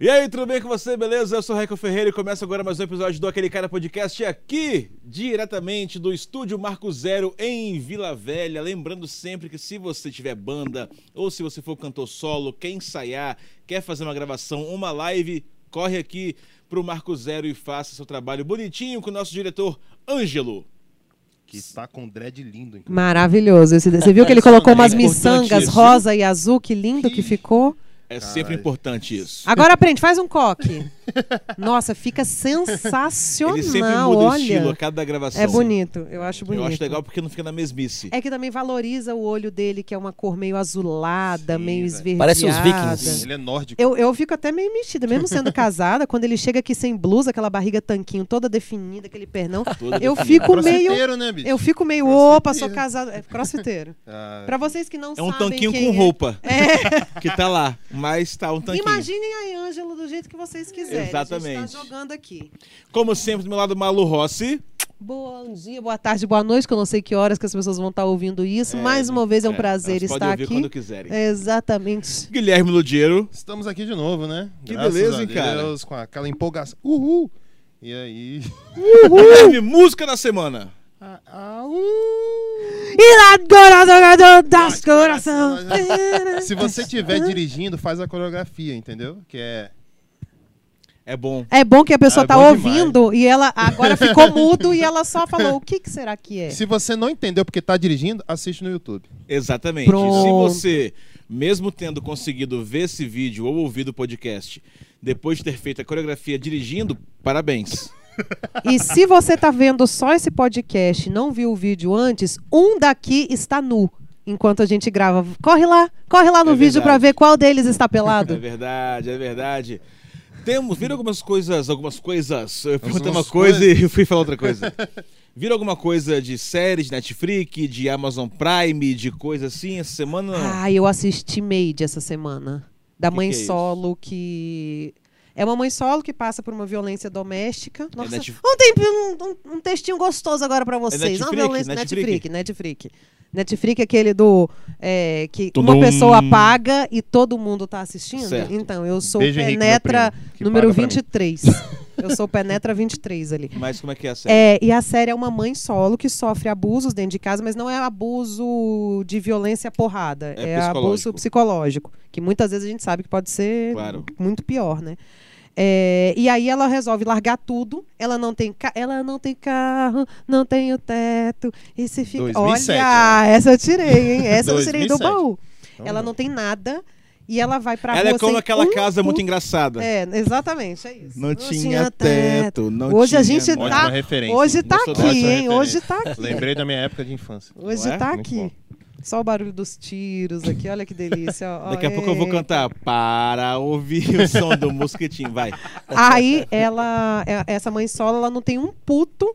E aí, tudo bem com você? Beleza? Eu sou o Reco Ferreira e começa agora mais um episódio do Aquele Cara Podcast aqui, diretamente do estúdio Marco Zero em Vila Velha. Lembrando sempre que se você tiver banda ou se você for cantor solo, quer ensaiar, quer fazer uma gravação, uma live, corre aqui pro Marco Zero e faça seu trabalho bonitinho com o nosso diretor Ângelo. Que está com dread lindo. inclusive. Maravilhoso. Esse- Você viu que ele colocou umas miçangas rosa e azul? Que lindo que ficou. É sempre Caralho. importante isso. Agora aprende, faz um coque. Nossa, fica sensacional. Ele sempre muda o estilo a olha. cada gravação. É bonito, eu acho bonito. Eu acho legal porque não fica na mesmice. É que também valoriza o olho dele, que é uma cor meio azulada, Sim, meio velho. esverdeada. Parece os vikings. Ele é nórdico. Eu, eu fico até meio mexida, mesmo sendo casada, quando ele chega aqui sem blusa, aquela barriga tanquinho toda definida, aquele pernão, Toda eu definida. fico meio. Né, bicho? Eu fico meio, opa, sou casada. É crossfiteiro. Ah, Pra vocês que não É um sabem. tanquinho quem com é- roupa É. que tá lá, mas tá um tanquinho. Imaginem aí, Ângelo, do jeito que vocês quiserem. A gente Exatamente. tá jogando aqui. Como sempre, do meu lado, Malu Rossi. Bom dia, boa tarde, boa noite, que eu não sei que horas que as pessoas vão estar ouvindo isso. É, Mais uma vez é um é, prazer podem estar ouvir aqui. quando quiserem. Exatamente. Guilherme Ludiero. Estamos aqui de novo, né? Que Graças beleza, hein, cara? Deus, Com aquela empolgação. Uhul! E aí. Guilherme, música da semana. Ah, ah, uh! E lá das coração. Se você estiver dirigindo, faz a coreografia, entendeu? Que é. É bom. É bom que a pessoa Ah, é tá ouvindo e ela agora ficou mudo e ela só falou: o que, que será que é? Se você não entendeu porque tá dirigindo, assiste no YouTube. Exatamente. Pronto. Se você, mesmo tendo conseguido ver esse vídeo ou ouvir o podcast, depois de ter feito a coreografia dirigindo, parabéns. E se você tá vendo só esse podcast e não viu o vídeo antes, um daqui está nu. Enquanto a gente grava. Corre lá, corre lá no É vídeo pra verdade. ver qual deles está É pelado. verdade, é verdade. Temos, viram algumas coisas, algumas coisas. Eu perguntei uma coisa coisas. e eu fui falar outra coisa. Viram alguma coisa de séries, de Netflix, de Amazon Prime, de coisa assim essa semana? Não. Ah, eu assisti Made essa semana. Da Que mãe que é isso? solo que. É uma mãe solo que passa por uma violência doméstica. Nossa, Netf- um, tempinho, um, um- um textinho gostoso agora pra vocês. uma Netflix? violência Netflix? Netflix, Netflix. Netflix é aquele do é, que Tudum. uma pessoa paga e todo mundo tá assistindo. Certo. Então, eu sou Beijo, Henrique, Penetra primo, que número paga pra mim. 23. eu sou Penetra 23 ali. Mas como é que é a série? É, e a série é uma mãe solo que sofre abusos dentro de casa, mas não é abuso de violência porrada, É é, abuso psicológico. que muitas vezes a gente sabe que pode ser Claro. muito pior, né? É, e aí ela resolve largar tudo. Ela não tem, ela não tem carro, não tem o teto. E se fica. 2007, Olha, essa eu tirei, hein? Essa eu tirei do 2007. baú. Então, Ela não tem nada e ela vai pra Ela rua é como aquela um casa muito engraçada. É, exatamente, é isso. Não, tinha teto, não Hoje a tinha gente nada. tá. Hoje tá Gostou aqui, dessa hein? Hoje tá aqui. Lembrei da minha época de infância. Hoje Não tá aqui. bom. Só o barulho dos tiros aqui, olha que delícia. ó. Daqui a pouco eu vou cantar para ouvir o som do mosquitinho, vai. Aí ela, é- essa mãe solo, ela não tem um puto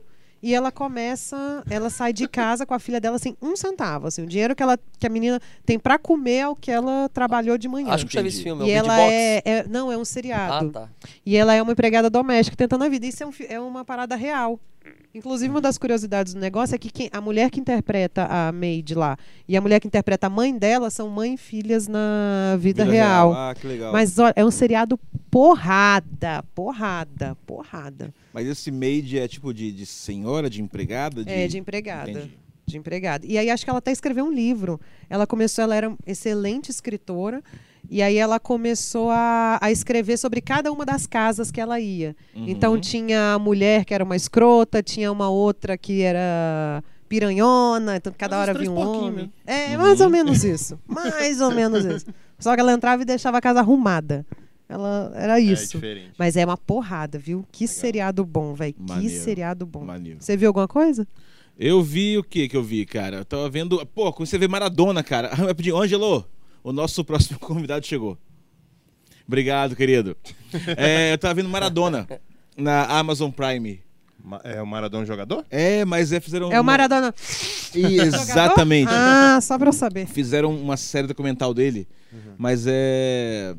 e ela começa, ela sai de casa com a filha dela sem um centavo, assim, o dinheiro que ela que a menina tem pra comer é o que ela trabalhou de manhã. Acho que já vi esse filme, é o e ela é, é- não é um Ah, seriado. tá. E ela é uma empregada doméstica tentando a vida. Isso é, um é uma parada real. Inclusive, uma das curiosidades do negócio é que quem- a mulher que interpreta a maid lá e a mulher que interpreta a mãe dela são mãe e filhas na vida, real. Ah, que legal. Mas olha, é um seriado porrada, porrada, porrada. Mas esse maid é tipo de, de senhora, de empregada? De... É, de empregada. Entendi. De empregada. E aí acho que ela até escreveu um livro. Ela começou, ela era uma excelente escritora. E aí ela começou a, a escrever sobre cada uma das casas que ela ia. Uhum. Então tinha a mulher que era uma escrota, tinha uma outra que era piranhona, então cada Mas hora vinha um homem. né? É, mais ou Uhum. menos isso. Mais ou menos isso. Só que ela entrava e deixava a casa arrumada. Ela era É isso. diferente. Mas é uma porrada, viu? Que seriado bom, velho. Que seriado bom. Maneiro. Você viu alguma coisa? Eu vi o que que eu vi, cara? Eu tava vendo. Pô, quando você vê Maradona, cara. Eu pedi, Ângelo, o nosso próximo convidado chegou. Obrigado, querido. É, eu tava vendo Maradona na Amazon Prime. Ma- É o Maradona jogador? É, mas é, fizeram. É o uma- Maradona. Exatamente. Ah, só pra eu saber. Fizeram uma série documental dele, Uhum. mas é.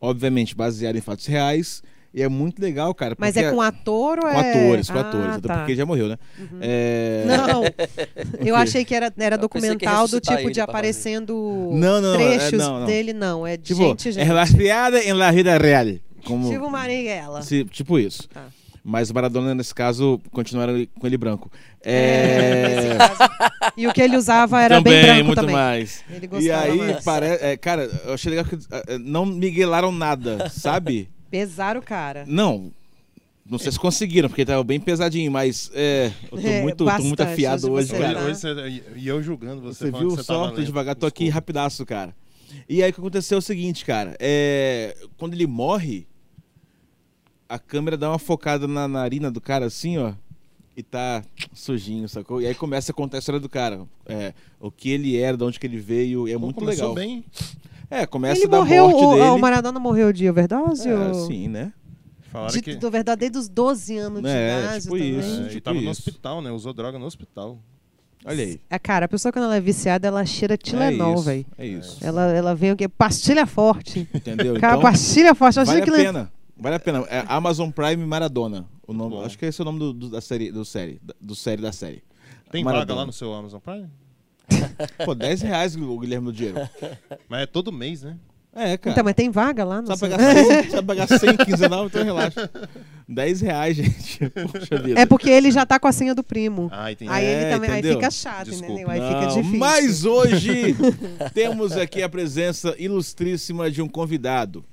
Obviamente, baseado em fatos reais. E é muito legal, cara. Mas é com ator ou com é. atores, com ah, atores. Até tá. porque ele já morreu, né? É... Não, eu achei que era, era Eu documental do tipo de aparecendo Não, não, é- trechos não, não. dele, não. É de Tipo, gente, é gente. rastreada em la vida real. como Tipo Marighella. se- tipo isso. Tá. Mas o Maradona, nesse caso, continuaram com ele branco. É, É... nesse caso. E o que ele usava era também, bem branco muito também. mais. Ele E gostava aí, mais. parece. cara, eu achei legal que eh, não miguelaram nada, sabe? Pesaram o cara. Não. Não sei se conseguiram, porque tava bem pesadinho, mas é, eu tô É, muito, tô muito bastante, afiado hoje hoje, você cara. tá- Hoje você- e eu julgando você. Você falando viu que só? tava Tô lento. devagar, tô aqui Desculpa. rapidaço, cara. E aí o que aconteceu é o seguinte, cara. É, quando ele morre, a câmera dá uma focada na narina do cara assim, ó. E tá sujinho, sacou? E aí começa a contar a história do cara. É, o que ele era, de onde que ele veio. E é Pô, muito começou legal. bem. É, começa Ele da morreu, morte o, dele. o Maradona morreu de overdose? É, ou... sim, né? Falaram De, que... do verdade, desde os 12 anos de É, idade tipo também. isso. É, tipo e tava no isso. hospital, né? Usou droga no hospital. Olha aí. É, cara, a pessoa quando ela é viciada, ela cheira Tilenol, é isso, velho. É isso. Ela, ela vem o quê? Pastilha forte. Entendeu? Cara, Então, pastilha forte. Vale a pena. Vale a pena. É Amazon Prime Maradona. O nome, Bom. acho que esse é o nome do, do- da série, do série, da- do série da série. Tem Maradona. vaga lá no seu Amazon Prime? Pô, 10 reais o Guilherme do dinheiro. Mas é todo mês, né? É, cara. Então, mas tem vaga lá no Só seu- pegar 100, só pegar 100 quinzenal, então relaxa. 10 reais, gente. Poxa vida. É porque ele já tá com a senha do primo. Ah, entendi. Aí É, ele também aí entendeu? fica chato, Desculpa. entendeu? Aí Não, fica difícil. Mas hoje temos aqui a presença ilustríssima de um convidado.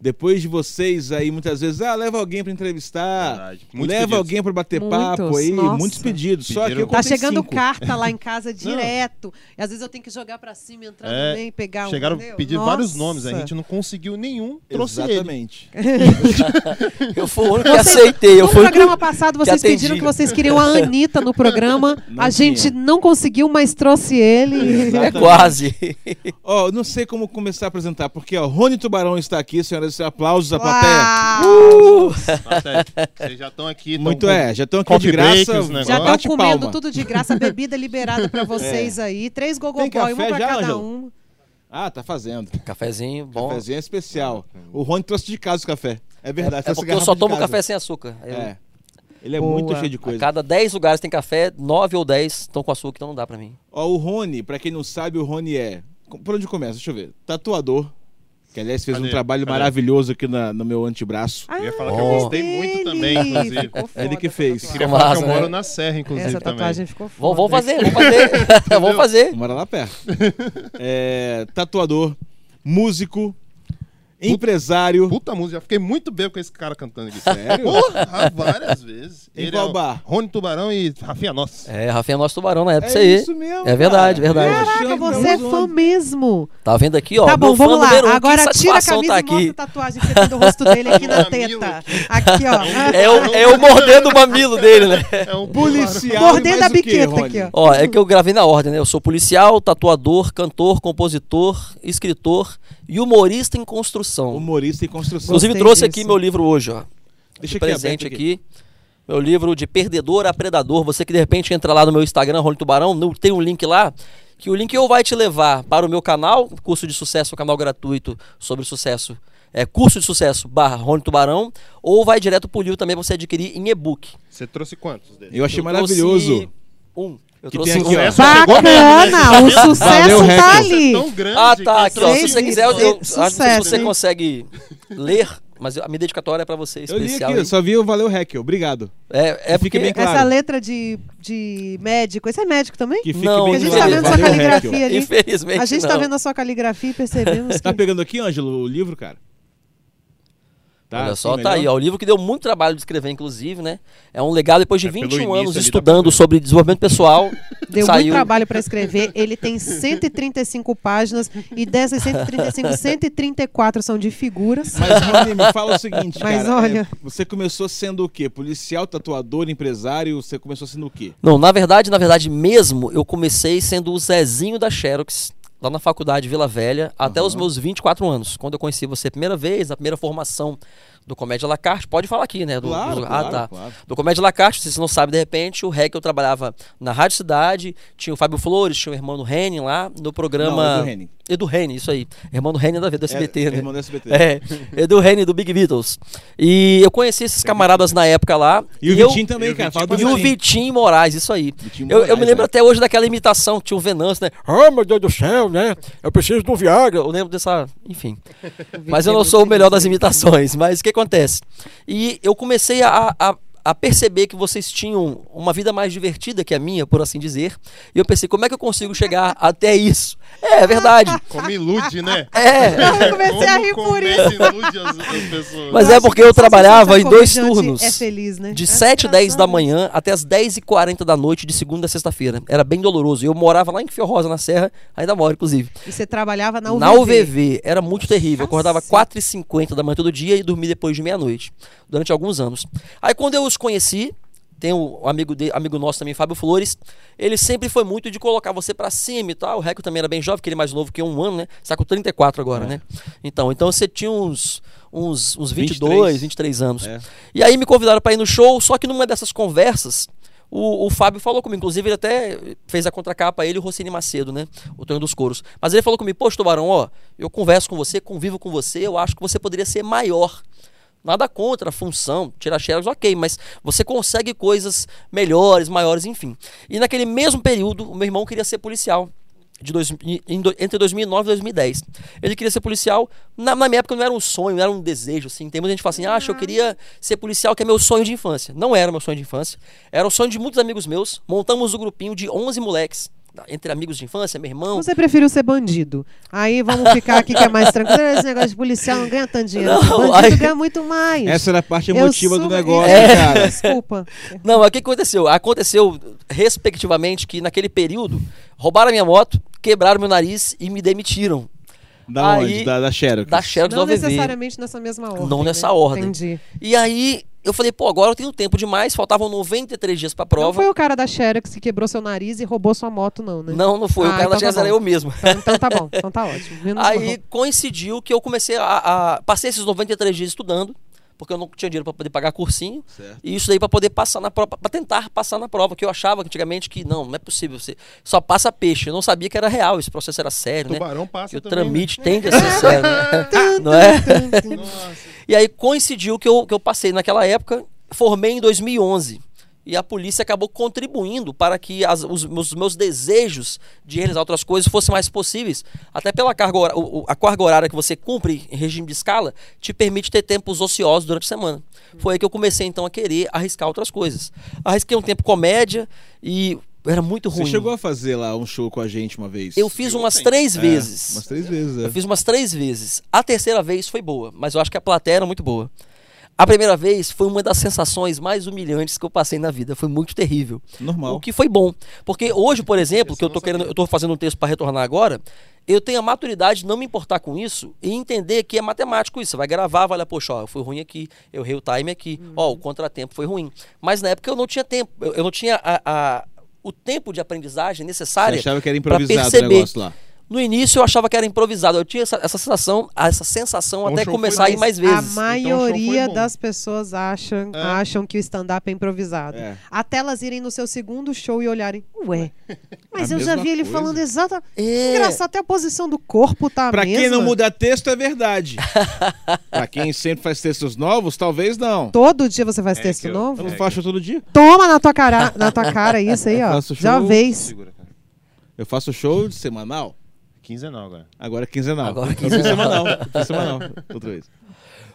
Depois de vocês aí, muitas vezes, ah, leva alguém pra entrevistar, leva pedidos. alguém pra bater Muitos, papo aí, nossa. muitos pedidos. Só que Pediram- eu Tá chegando cinco. carta lá em casa direto. E às vezes eu tenho que jogar pra cima, entrar É, no meio, pegar um. Chegaram a entendeu? pedir vários nomes, a gente não conseguiu nenhum, trouxe ele. Exatamente. Eu fui o único que Vocês- aceitei. Eu no fui o programa único- passado, que vocês atendi. pediram que vocês queriam a Anitta no programa. Não a gente tinha. não conseguiu, mas trouxe ele. É quase. Ó, eu não sei como começar a apresentar, porque ó, Rony Tubarão está aqui, senhoras e senhores, aplausos à plateia. Até, Vocês já estão aqui. tão Muito com- é, já estão aqui coffee de graça. break, Já estão comendo palma. tudo de graça, bebida liberada pra vocês aí. Três uma café pra já, cada Ângelo? um. Ah, tá fazendo. Cafezinho bom. Cafézinho é especial. O Rony trouxe de casa o café. É verdade. É trouxe porque eu só tomo café sem açúcar. Eu- É. Ele é Boa. muito cheio de A coisa. cada 10 lugares tem café, 9 ou 10 estão com açúcar, então não dá pra mim. Ó, o Rony, pra quem não sabe, o Rony é. Por onde começa? Deixa eu ver. Tatuador. Que aliás fez um Cadê? trabalho Cadê? maravilhoso aqui na- no meu antebraço. Ah, Eu ia falar que eu Oh. gostei muito ele. também, inclusive. Foda Ele que fez. tatuagem. Queria falar que eu moro né? na Serra, inclusive, Essa também. tatuagem ficou foda. Vamos, vamos fazer, vamos fazer. vamos fazer. Mora lá perto. É, tatuador, músico, empresário. Puta música, já fiquei muito bem com esse cara cantando aqui. Sério? Porra, várias vezes. Em Ele qual é o bar? Rony Tubarão e Rafinha Nossa. É, Rafinha é nosso tubarão na época, É isso aí. isso mesmo. É verdade, cara. verdade. Caraca, você é tava fã mesmo. Tá vendo aqui, ó? tá bom, vamos lá. um, Agora tira a satisfação camisa tá e mostra aqui. a tatuagem que você tem do rosto dele aqui na teta. Aqui, ó. É o, é o mordendo o mamilo dele, né? É um Policial. Mordendo a quê, biqueta aqui, ó. Ó, é que eu gravei na ordem, né? Eu sou policial, tatuador, cantor, compositor, escritor e humorista em construção. Humorista e construção. Inclusive Gostei trouxe disso. aqui meu livro hoje, ó. Deixa de aqui presente aberto aqui. Meu livro de Perdedor a Predador. Você que de repente entra lá no meu Instagram, Rony Tubarão, tem um link lá, que o link ou vai te levar para o meu canal, curso de sucesso, canal gratuito sobre sucesso. É curso de sucesso barra Rony Tubarão, ou vai direto pro livro também pra você adquirir em e-book. Você trouxe quantos deles? Eu achei Eu maravilhoso. Um. Eu Que trouxe tem um. aqui, ó. Bacana, o sucesso Valeu, tá ali. Grande Ah, tá. Aqui, ó. Se você quiser, eu, eu acho que não sei se Sucesso, você hein? consegue ler, mas a minha dedicatória é pra você, Eu li especial. aqui, eu aí. só vi o Valeu Hack. Obrigado. É, é Fique porque... bem claro. Essa letra de, de médico, esse é médico também? Que fique Não, bem a gente tá claro. vendo sua Valeu, caligrafia Heckel. ali. Infelizmente A gente tá não. vendo a sua caligrafia e percebemos que... Tá pegando aqui, Ângelo, o livro, cara? Tá, Olha só, tá melhor? aí, ó. O livro que deu muito trabalho de escrever, inclusive, né? É um legado depois de É, pelo 21 início anos tá estudando fazendo. sobre desenvolvimento pessoal. Deu saiu. muito trabalho para escrever. Ele tem 135 páginas e dessas 135, 134 são de figuras. Mas, Rony, me fala o seguinte, Mas cara. olha- é, você começou sendo o quê? Policial, tatuador, empresário? Você começou sendo o quê? Não, na verdade, na verdade mesmo, eu comecei sendo o Zezinho da Xerox, lá na faculdade Vila Velha, até os meus 24 anos, quando eu conheci você a primeira vez, na primeira formação do Comédia La Carte. Pode falar aqui, né? Do, Claro, do- claro, ah, tá. claro. Do Comédia La Carte, se vocês não sabem, de repente, o REC eu trabalhava na Rádio Cidade, tinha o Fábio Flores, tinha o irmão Henning lá, no programa... Não, Edu Henning. Edu Henning, isso aí. Irmão do Henning da do SBT, é, né? Irmão do SBT. É, Edu Henning do Big Beatles. E eu conheci esses camaradas na época lá. E o eu- Vitinho também, e o cara. Fala Vitinho do e o Vitinho. Moraes, isso aí. Vitinho Eu, eu me Moraes, lembro é. até hoje daquela imitação que tinha o Venâncio, né? Ah, meu Deus do céu, né? Eu preciso de um Viagra. Eu lembro dessa. Enfim. Mas eu não sou o melhor das imitações. Mas o que acontece? E eu comecei a, a, a perceber que vocês tinham uma vida mais divertida que a minha, por assim dizer. E eu pensei, como é que eu consigo chegar até isso? É, é verdade. Como ilude, né? É. Eu comecei a rir Como por isso. ilude as, as pessoas. Mas Eu é porque que eu trabalhava em dois turnos. É feliz, né? De É 7 e 10 da manhã até as 10 e 40 da noite, de segunda a sexta-feira. Era bem doloroso. Eu morava lá em Fio Rosa, na Serra, ainda moro, inclusive. E você trabalhava na UVV. Na UVV. Era muito terrível. Eu acordava Cacete. 4 e 50 da manhã todo dia e dormia depois de meia-noite. Durante alguns anos. Aí quando eu os conheci, tem um amigo, de, amigo nosso também, Fábio Flores. Ele sempre foi muito de colocar você pra cima e tal. O Reco também era bem jovem, porque ele é mais novo que um ano, né? Você tá com 34 agora, É. né? Então, então você tinha uns, uns, uns 22, 23. 23 anos. É. E aí me convidaram para ir no show, só que numa dessas conversas, o, o Fábio falou comigo, inclusive ele até fez a contracapa, ele e o Rossini Macedo, né? O Tonho dos Coros. Mas ele falou comigo, poxa, Tubarão, ó, eu converso com você, convivo com você, eu acho que você poderia ser maior. Nada contra a função, tirar xerox, ok, mas você consegue coisas melhores, maiores, enfim. E naquele mesmo período, o meu irmão queria ser policial. De dois, entre 2009 e 2010. Ele queria ser policial. Na, na minha época não era um sonho, não era um desejo. Assim. Tem muita gente que fala assim: ah, eu queria ser policial, que é meu sonho de infância. Não era meu sonho de infância. Era o sonho de muitos amigos meus. Montamos um grupinho de 11 moleques. Entre amigos de infância, meu irmão. Você preferiu ser bandido. Aí vamos ficar aqui que é mais tranquilo. Esse negócio de policial não ganha tanto dinheiro. Não, bandido aí- ganha muito mais. Essa era a parte emotiva do sou- negócio, É, cara. Desculpa. Não, mas o que aconteceu? Aconteceu, respectivamente, que naquele período roubaram a minha moto, quebraram meu nariz e me demitiram. Da Aí- onde? Da, da Xerox. Da Xerox Não do necessariamente nessa mesma ordem. Não né? nessa ordem. Entendi. E aí eu falei, pô, agora eu tenho tempo demais, faltavam 93 dias pra Não prova. foi o cara da Xerox que quebrou seu nariz e roubou sua moto, não, né? Não, não foi. o Ah, cara então da tá Xerox era bom. eu mesmo. Então, então tá bom. Então tá ótimo. Menos Aí mal. coincidiu que eu comecei a, a- Passei esses 93 dias estudando, porque eu não tinha dinheiro pra poder pagar cursinho. Certo. E isso daí pra poder passar na prova, pra tentar passar na prova, que eu achava antigamente que não, não é possível, você só passa peixe. Eu não sabia que era real, esse processo era sério, né? Tubarão passa Que o também, né? tramite tende a ser sério, né? não é? Nossa. E aí coincidiu que eu, que eu passei naquela época, formei em 2011. E a polícia acabou contribuindo para que as- os, meus, meus desejos de realizar outras coisas fossem mais possíveis. Até pela carga hora- o- a carga horária que você cumpre em regime de escala te permite ter tempos ociosos durante a semana. Foi aí que eu comecei então a querer arriscar outras coisas. Arrisquei um tempo comédia e era muito ruim. Você chegou a fazer lá um show com a gente uma vez? Eu fiz umas Sim. três É, vezes. Umas três vezes, é. Eu fiz umas três vezes. A terceira vez foi boa, mas eu acho que a plateia era muito boa. A primeira vez foi uma das sensações mais humilhantes que eu passei na vida. Foi muito terrível. Normal. O que foi bom. Porque hoje, por exemplo, que eu tô querendo, eu tô fazendo um texto para retornar agora, eu tenho a maturidade de não me importar com isso e entender que é matemático isso. Você vai gravar, vai lá, poxa, ó, eu fui ruim aqui, eu errei o time aqui, ó, o contratempo foi ruim. Mas na época eu não tinha tempo, eu, eu não tinha a- a- o tempo de aprendizagem Você necessária achava que era improvisado o negócio lá. No início eu achava que era improvisado. Eu tinha essa, essa sensação, essa sensação Então até começar a ir mais A vezes. Então, o show maioria bom. das pessoas acham, É. acham que o stand-up é improvisado. É. Até elas irem no seu segundo show e olharem, ué, mas A eu já vi ele coisa. falando exata. É. Engraçado, até a posição do corpo tá a Pra mesma. quem não muda texto, é verdade. pra quem sempre faz textos novos, talvez não. Todo dia você faz É texto eu- novo? Eu não É. faço todo dia. Toma na tua cara, na tua cara isso aí, Eu ó. Já vez. Eu faço show de semanal. Quinzenal agora. Agora é quinzenal. Agora é quinzenal. semanal. Semanal. Outra vez.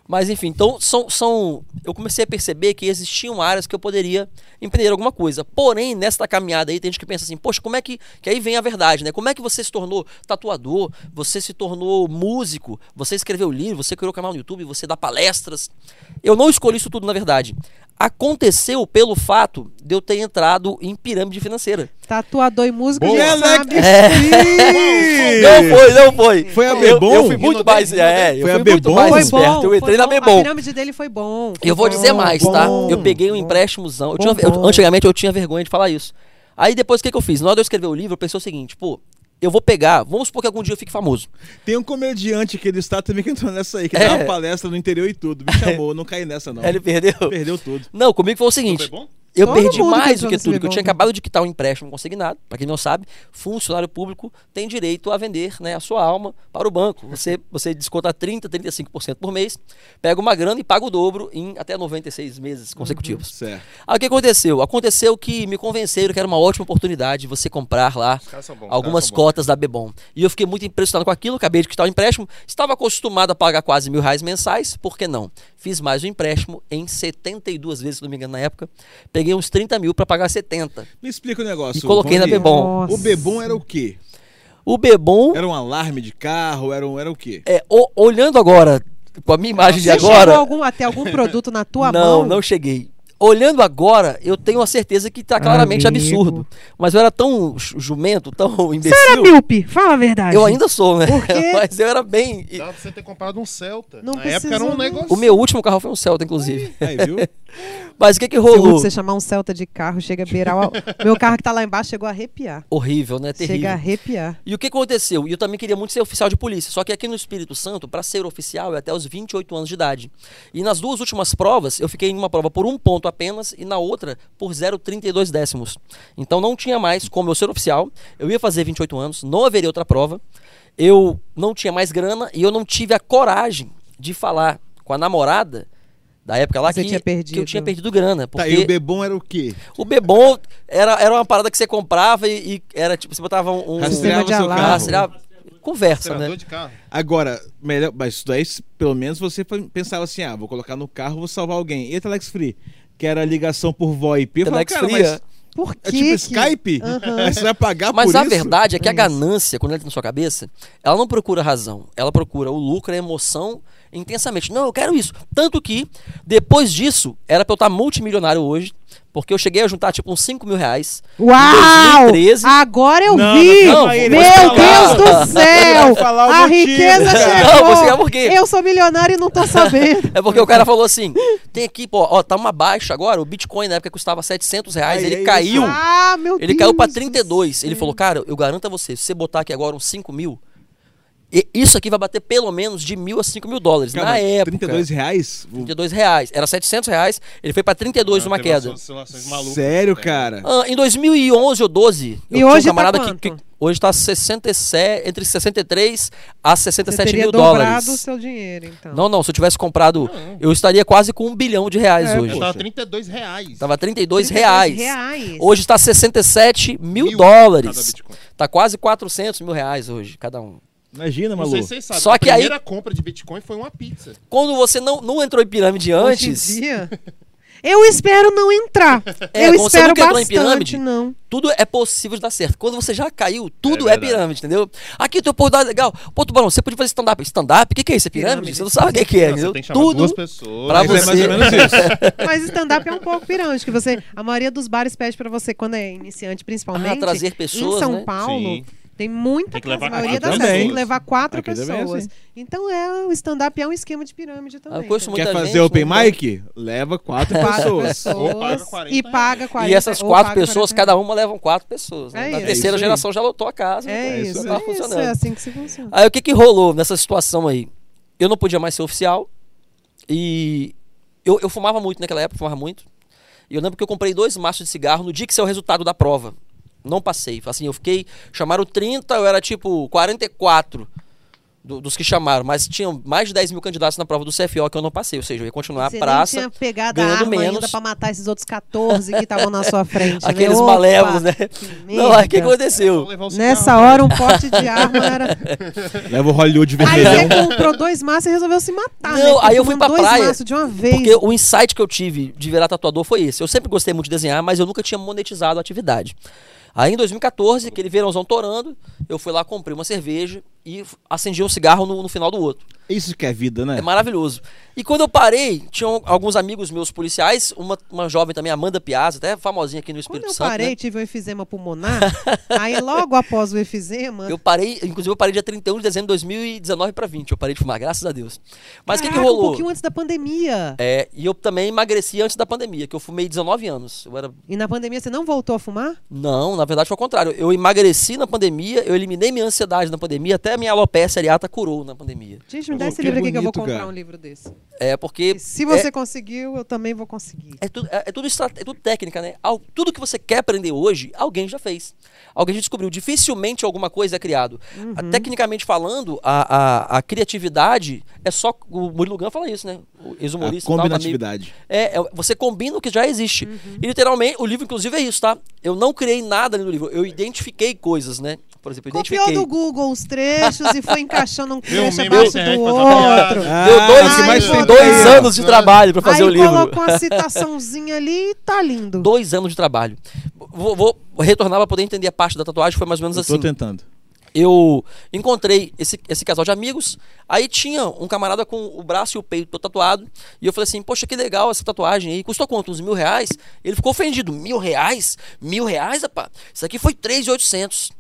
Mas enfim, então são, são. Eu comecei a perceber que existiam áreas que eu poderia empreender alguma coisa. Porém, nesta caminhada aí, tem gente que pensa assim, poxa, como é que. Que aí vem a verdade, né? Como é que você se tornou tatuador, você se tornou músico, você escreveu livro, você criou canal no YouTube, você dá palestras. Eu não escolhi isso tudo, na verdade. Aconteceu pelo fato de eu ter entrado em pirâmide financeira. Tatuador e músico, Boa. a gente Ela sabe. que- Não foi, não foi. Foi a Eu- Bebom? Eu, fui muito mais. É, eu Foi a fui muito Bebom? mais Foi esperto. bom, eu entrei foi na bom. A Bebom. pirâmide dele foi bom. E eu vou Foi dizer bom, mais, bom, tá? Eu peguei um bom. empréstimozão. Eu Bom, tinha, eu- antigamente eu tinha vergonha de falar isso. Aí depois o que, que eu fiz? Na hora de eu escrever o livro, eu pensei o seguinte, pô, eu vou pegar, vamos supor que algum dia eu fique famoso. Tem um comediante aqui do estado também que entrou nessa aí, que É. dá uma palestra no interior e tudo. Me chamou, não caí nessa não. Ele perdeu. Perdeu tudo. Não, comigo foi o seguinte. Foi bom? Eu Todo perdi mais do que tudo, que eu tinha acabado de quitar um empréstimo consignado. Para quem não sabe, funcionário público tem direito a vender né, a sua alma para o banco. Você, você desconta 30%, 35% por mês, pega uma grana e paga o dobro em até 96 meses consecutivos. Certo. Aí o que aconteceu? Aconteceu que me convenceram que era uma ótima oportunidade de você comprar lá bons. algumas cotas da Bebom. E eu fiquei muito impressionado com aquilo, acabei de quitar o empréstimo, estava acostumado a pagar quase mil reais mensais, por que não? Fiz mais o empréstimo em 72 vezes, se não me engano, na época. Peguei uns 30 mil para pagar 70. Me explica o negócio. E coloquei na. Bebom. Nossa. O Bebom era o quê? O Bebom, Era um alarme de carro? Era, um, era o quê? é, o- olhando agora, com a minha imagem de Você chegou agora. algum, até algum produto na tua não, mão? não cheguei. Olhando agora, eu tenho a certeza que tá claramente Amigo. absurdo. Mas eu era tão ju- jumento, tão Era imbecil. míope, fala a verdade. Eu ainda sou, né? Mas eu era bem. Dá pra você ter comprado um Celta. Não Na época era um não. negócio. O meu último carro foi um Celta, inclusive. Aí, viu? Mas o que que rolou? você chamar um Celta de carro, chega a beirar. o- Meu carro que tá lá embaixo chegou a arrepiar. Horrível, né? Chega a Terrível. arrepiar. E o que aconteceu? E eu também queria muito ser oficial de polícia. Só que aqui no Espírito Santo, para ser oficial, é até os 28 anos de idade. E nas duas últimas provas, eu fiquei em uma prova por um ponto apenas e na outra por 0,32 décimos. Então não tinha mais como eu ser oficial. Eu ia fazer 28 anos, não haveria outra prova. Eu não tinha mais grana e eu não tive a coragem de falar com a namorada da época lá que, tinha que eu tinha perdido grana. Tá, Porque e o Bebom era o quê? o Bebom era, era uma parada que você comprava e, e era tipo, você botava um. um Rastreava de seu alarme. carro. rastreava- conversa, né? de carro. Agora, melhor, mas isso daí, pelo menos você pensava assim, ah, vou colocar no carro, vou salvar alguém. E a Telex Free? Que era ligação por VoIP. Eu falava, cara, mas é. Por é que tipo que- Skype? Aí Você vai pagar Mas por a isso? verdade é que a É ganância, quando entra na sua cabeça, ela não procura razão. Ela procura o lucro, a emoção intensamente. Não, eu quero isso. Tanto que, depois disso, era pra eu estar multimilionário hoje, porque eu cheguei a juntar tipo uns 5 mil reais. Uau! 2013. Agora eu Não, vi! não, aí, Meu ele Deus do Ele céu! A riqueza Não, chegou! Eu sou milionário e não tô sabendo. É porque o cara falou assim: tem aqui, pô, ó, tá uma baixa agora. O Bitcoin na época custava 700 reais, Ai, ele é caiu. Ah, meu Ele Deus! caiu pra do 32. Ele falou, cara, eu garanto a você, se você botar aqui agora uns 5 mil, e- isso aqui vai bater pelo menos de mil a 5 mil dólares. Cara, Na época. 32 reais? 32 reais. Era 700 reais, ele foi pra 32 Não, numa queda. malucas. Sério, É. cara? Ah, em 2011 ou 12, E eu hoje tinha um tá camarada quanto? que, que hoje tá 67, entre 63 a Você 67 teria mil dobrado dólares. o seu dinheiro, então. Não, não, se eu tivesse comprado, eu estaria quase com um bilhão de reais É, hoje. Eu tava 32 reais. Tava 32 32 reais. reais. Hoje está 67 mil, Mil dólares. Tá quase 400 mil reais hoje, cada um. Imagina, Não sei maluco. se vocês sabem. Só a que aí- primeira compra de Bitcoin foi uma pizza. Quando você não, não entrou em pirâmide Hoje em antes, dia, Eu espero não entrar. É, eu você espero nunca entrou em bastante, pirâmide, não. tudo é possível de dar certo. Quando você já caiu, tudo É é, pirâmide, entendeu? Aqui teu oportunidade legal. Pô, Tubarão, você podia fazer stand-up. Stand-up? O que, que é isso? É pirâmide? Pirâmide. Você não sabe o que, que é, Não, entendeu? você tem que chamar Tudo. duas pessoas. pra Mas é mais você. ou menos isso. Mas stand-up é um pouco pirâmide, que você, a maioria dos bares pede pra você, quando é iniciante principalmente, Ah, trazer pessoas, em São né? Paulo, Sim. Tem muita Tem que casa, a maioria das vezes tem que levar quatro Aqui é pessoas. assim. Então é, o stand-up é um esquema de pirâmide também. Ah, entendeu? Quer Muita fazer gente, open né? mic? Leva quatro Quatro pessoas. Ou paga pessoas 40 e paga 40 E essas quatro pessoas, 40 cada uma levam quatro pessoas. né? É Na isso. terceira É isso geração já lotou a casa. É, É isso isso, tá funcionando. é assim que se funciona. Aí o que que rolou nessa situação aí? Eu não podia mais ser oficial e eu, eu fumava muito naquela época, fumava muito. E eu lembro que eu comprei dois maços de cigarro no dia que saiu o resultado da prova. Não passei. Assim, eu fiquei. Chamaram 30, eu era tipo 44 do- dos que chamaram. Mas tinham mais de 10 mil candidatos na prova do CFO que eu não passei. Ou seja, eu ia continuar Você a praça. nem tinha pegado a arma ainda menos. pra matar esses outros 14 que estavam na sua frente. né? Aqueles Opa, malévolos, né? que Não, aí o que aconteceu? Nessa hora, um pote de arma era. Leva o Hollywood Aí vermelhão. você comprou dois maços e resolveu se matar. Não, né? Aí eu fui pra dois praia, de uma vez. Porque o insight que eu tive de virar tatuador foi esse. Eu sempre gostei muito de desenhar, mas eu nunca tinha monetizado a atividade. Aí em 2014, aquele verãozão torando, eu fui lá, comprei uma cerveja e acendia um cigarro no, no final do outro. Isso que é vida, né? É maravilhoso. E quando eu parei, tinham alguns amigos meus policiais, uma, uma jovem também, Amanda Piazza, até famosinha aqui no Quando Espírito eu Santo. parei, né? tive um efizema pulmonar. aí logo após o efizema. Eu parei, inclusive eu parei dia 31 de dezembro de 2019 para 20. Eu parei de fumar, graças a Deus. Mas o que, que Caraca, Um rolou? pouquinho antes da pandemia. É, e eu também emagreci antes da pandemia, que eu fumei 19 anos. Eu era E na pandemia você não voltou a fumar? Não, na verdade foi o contrário. Eu emagreci na pandemia, eu eliminei minha ansiedade na pandemia, até a minha alopecia areata curou na pandemia. Gente, me dá Pô, esse livro aqui que eu vou comprar cara. um livro desse. É porque E se você conseguiu, eu também vou conseguir. é tudo, é, é tudo, é tudo técnica, né? Tudo que você quer aprender hoje, alguém já fez. Alguém já descobriu. Dificilmente alguma coisa é criado. A- Uhum. Tecnicamente falando, a, a, a criatividade é só. O Murilo Gun fala isso, né? O ex-humorista. e tal, tá meio- combinatividade. É, é, você combina o que já existe. Uhum. E literalmente, o livro, inclusive, é isso, tá? Eu não criei nada ali no livro. Eu identifiquei coisas, né? Por exemplo, eu Copiou identifiquei. do Google os trechos e foi encaixando um um trecho meme abaixo do outro. piada. Deu Ah, dois, que mais tem dois anos de trabalho pra fazer Aí o livro. colocou uma citaçãozinha ali e tá lindo. Dois anos de trabalho. Vou, vou retornar pra poder entender a parte da tatuagem, foi mais ou menos Eu tô assim. tentando. Eu encontrei esse, esse casal de amigos, aí tinha um camarada com o braço e o peito todo tatuado, e eu falei assim, poxa, que legal essa tatuagem aí, custou quanto? Uns mil reais? Ele ficou ofendido, mil reais? Mil reais, rapaz? Isso aqui foi 3.800.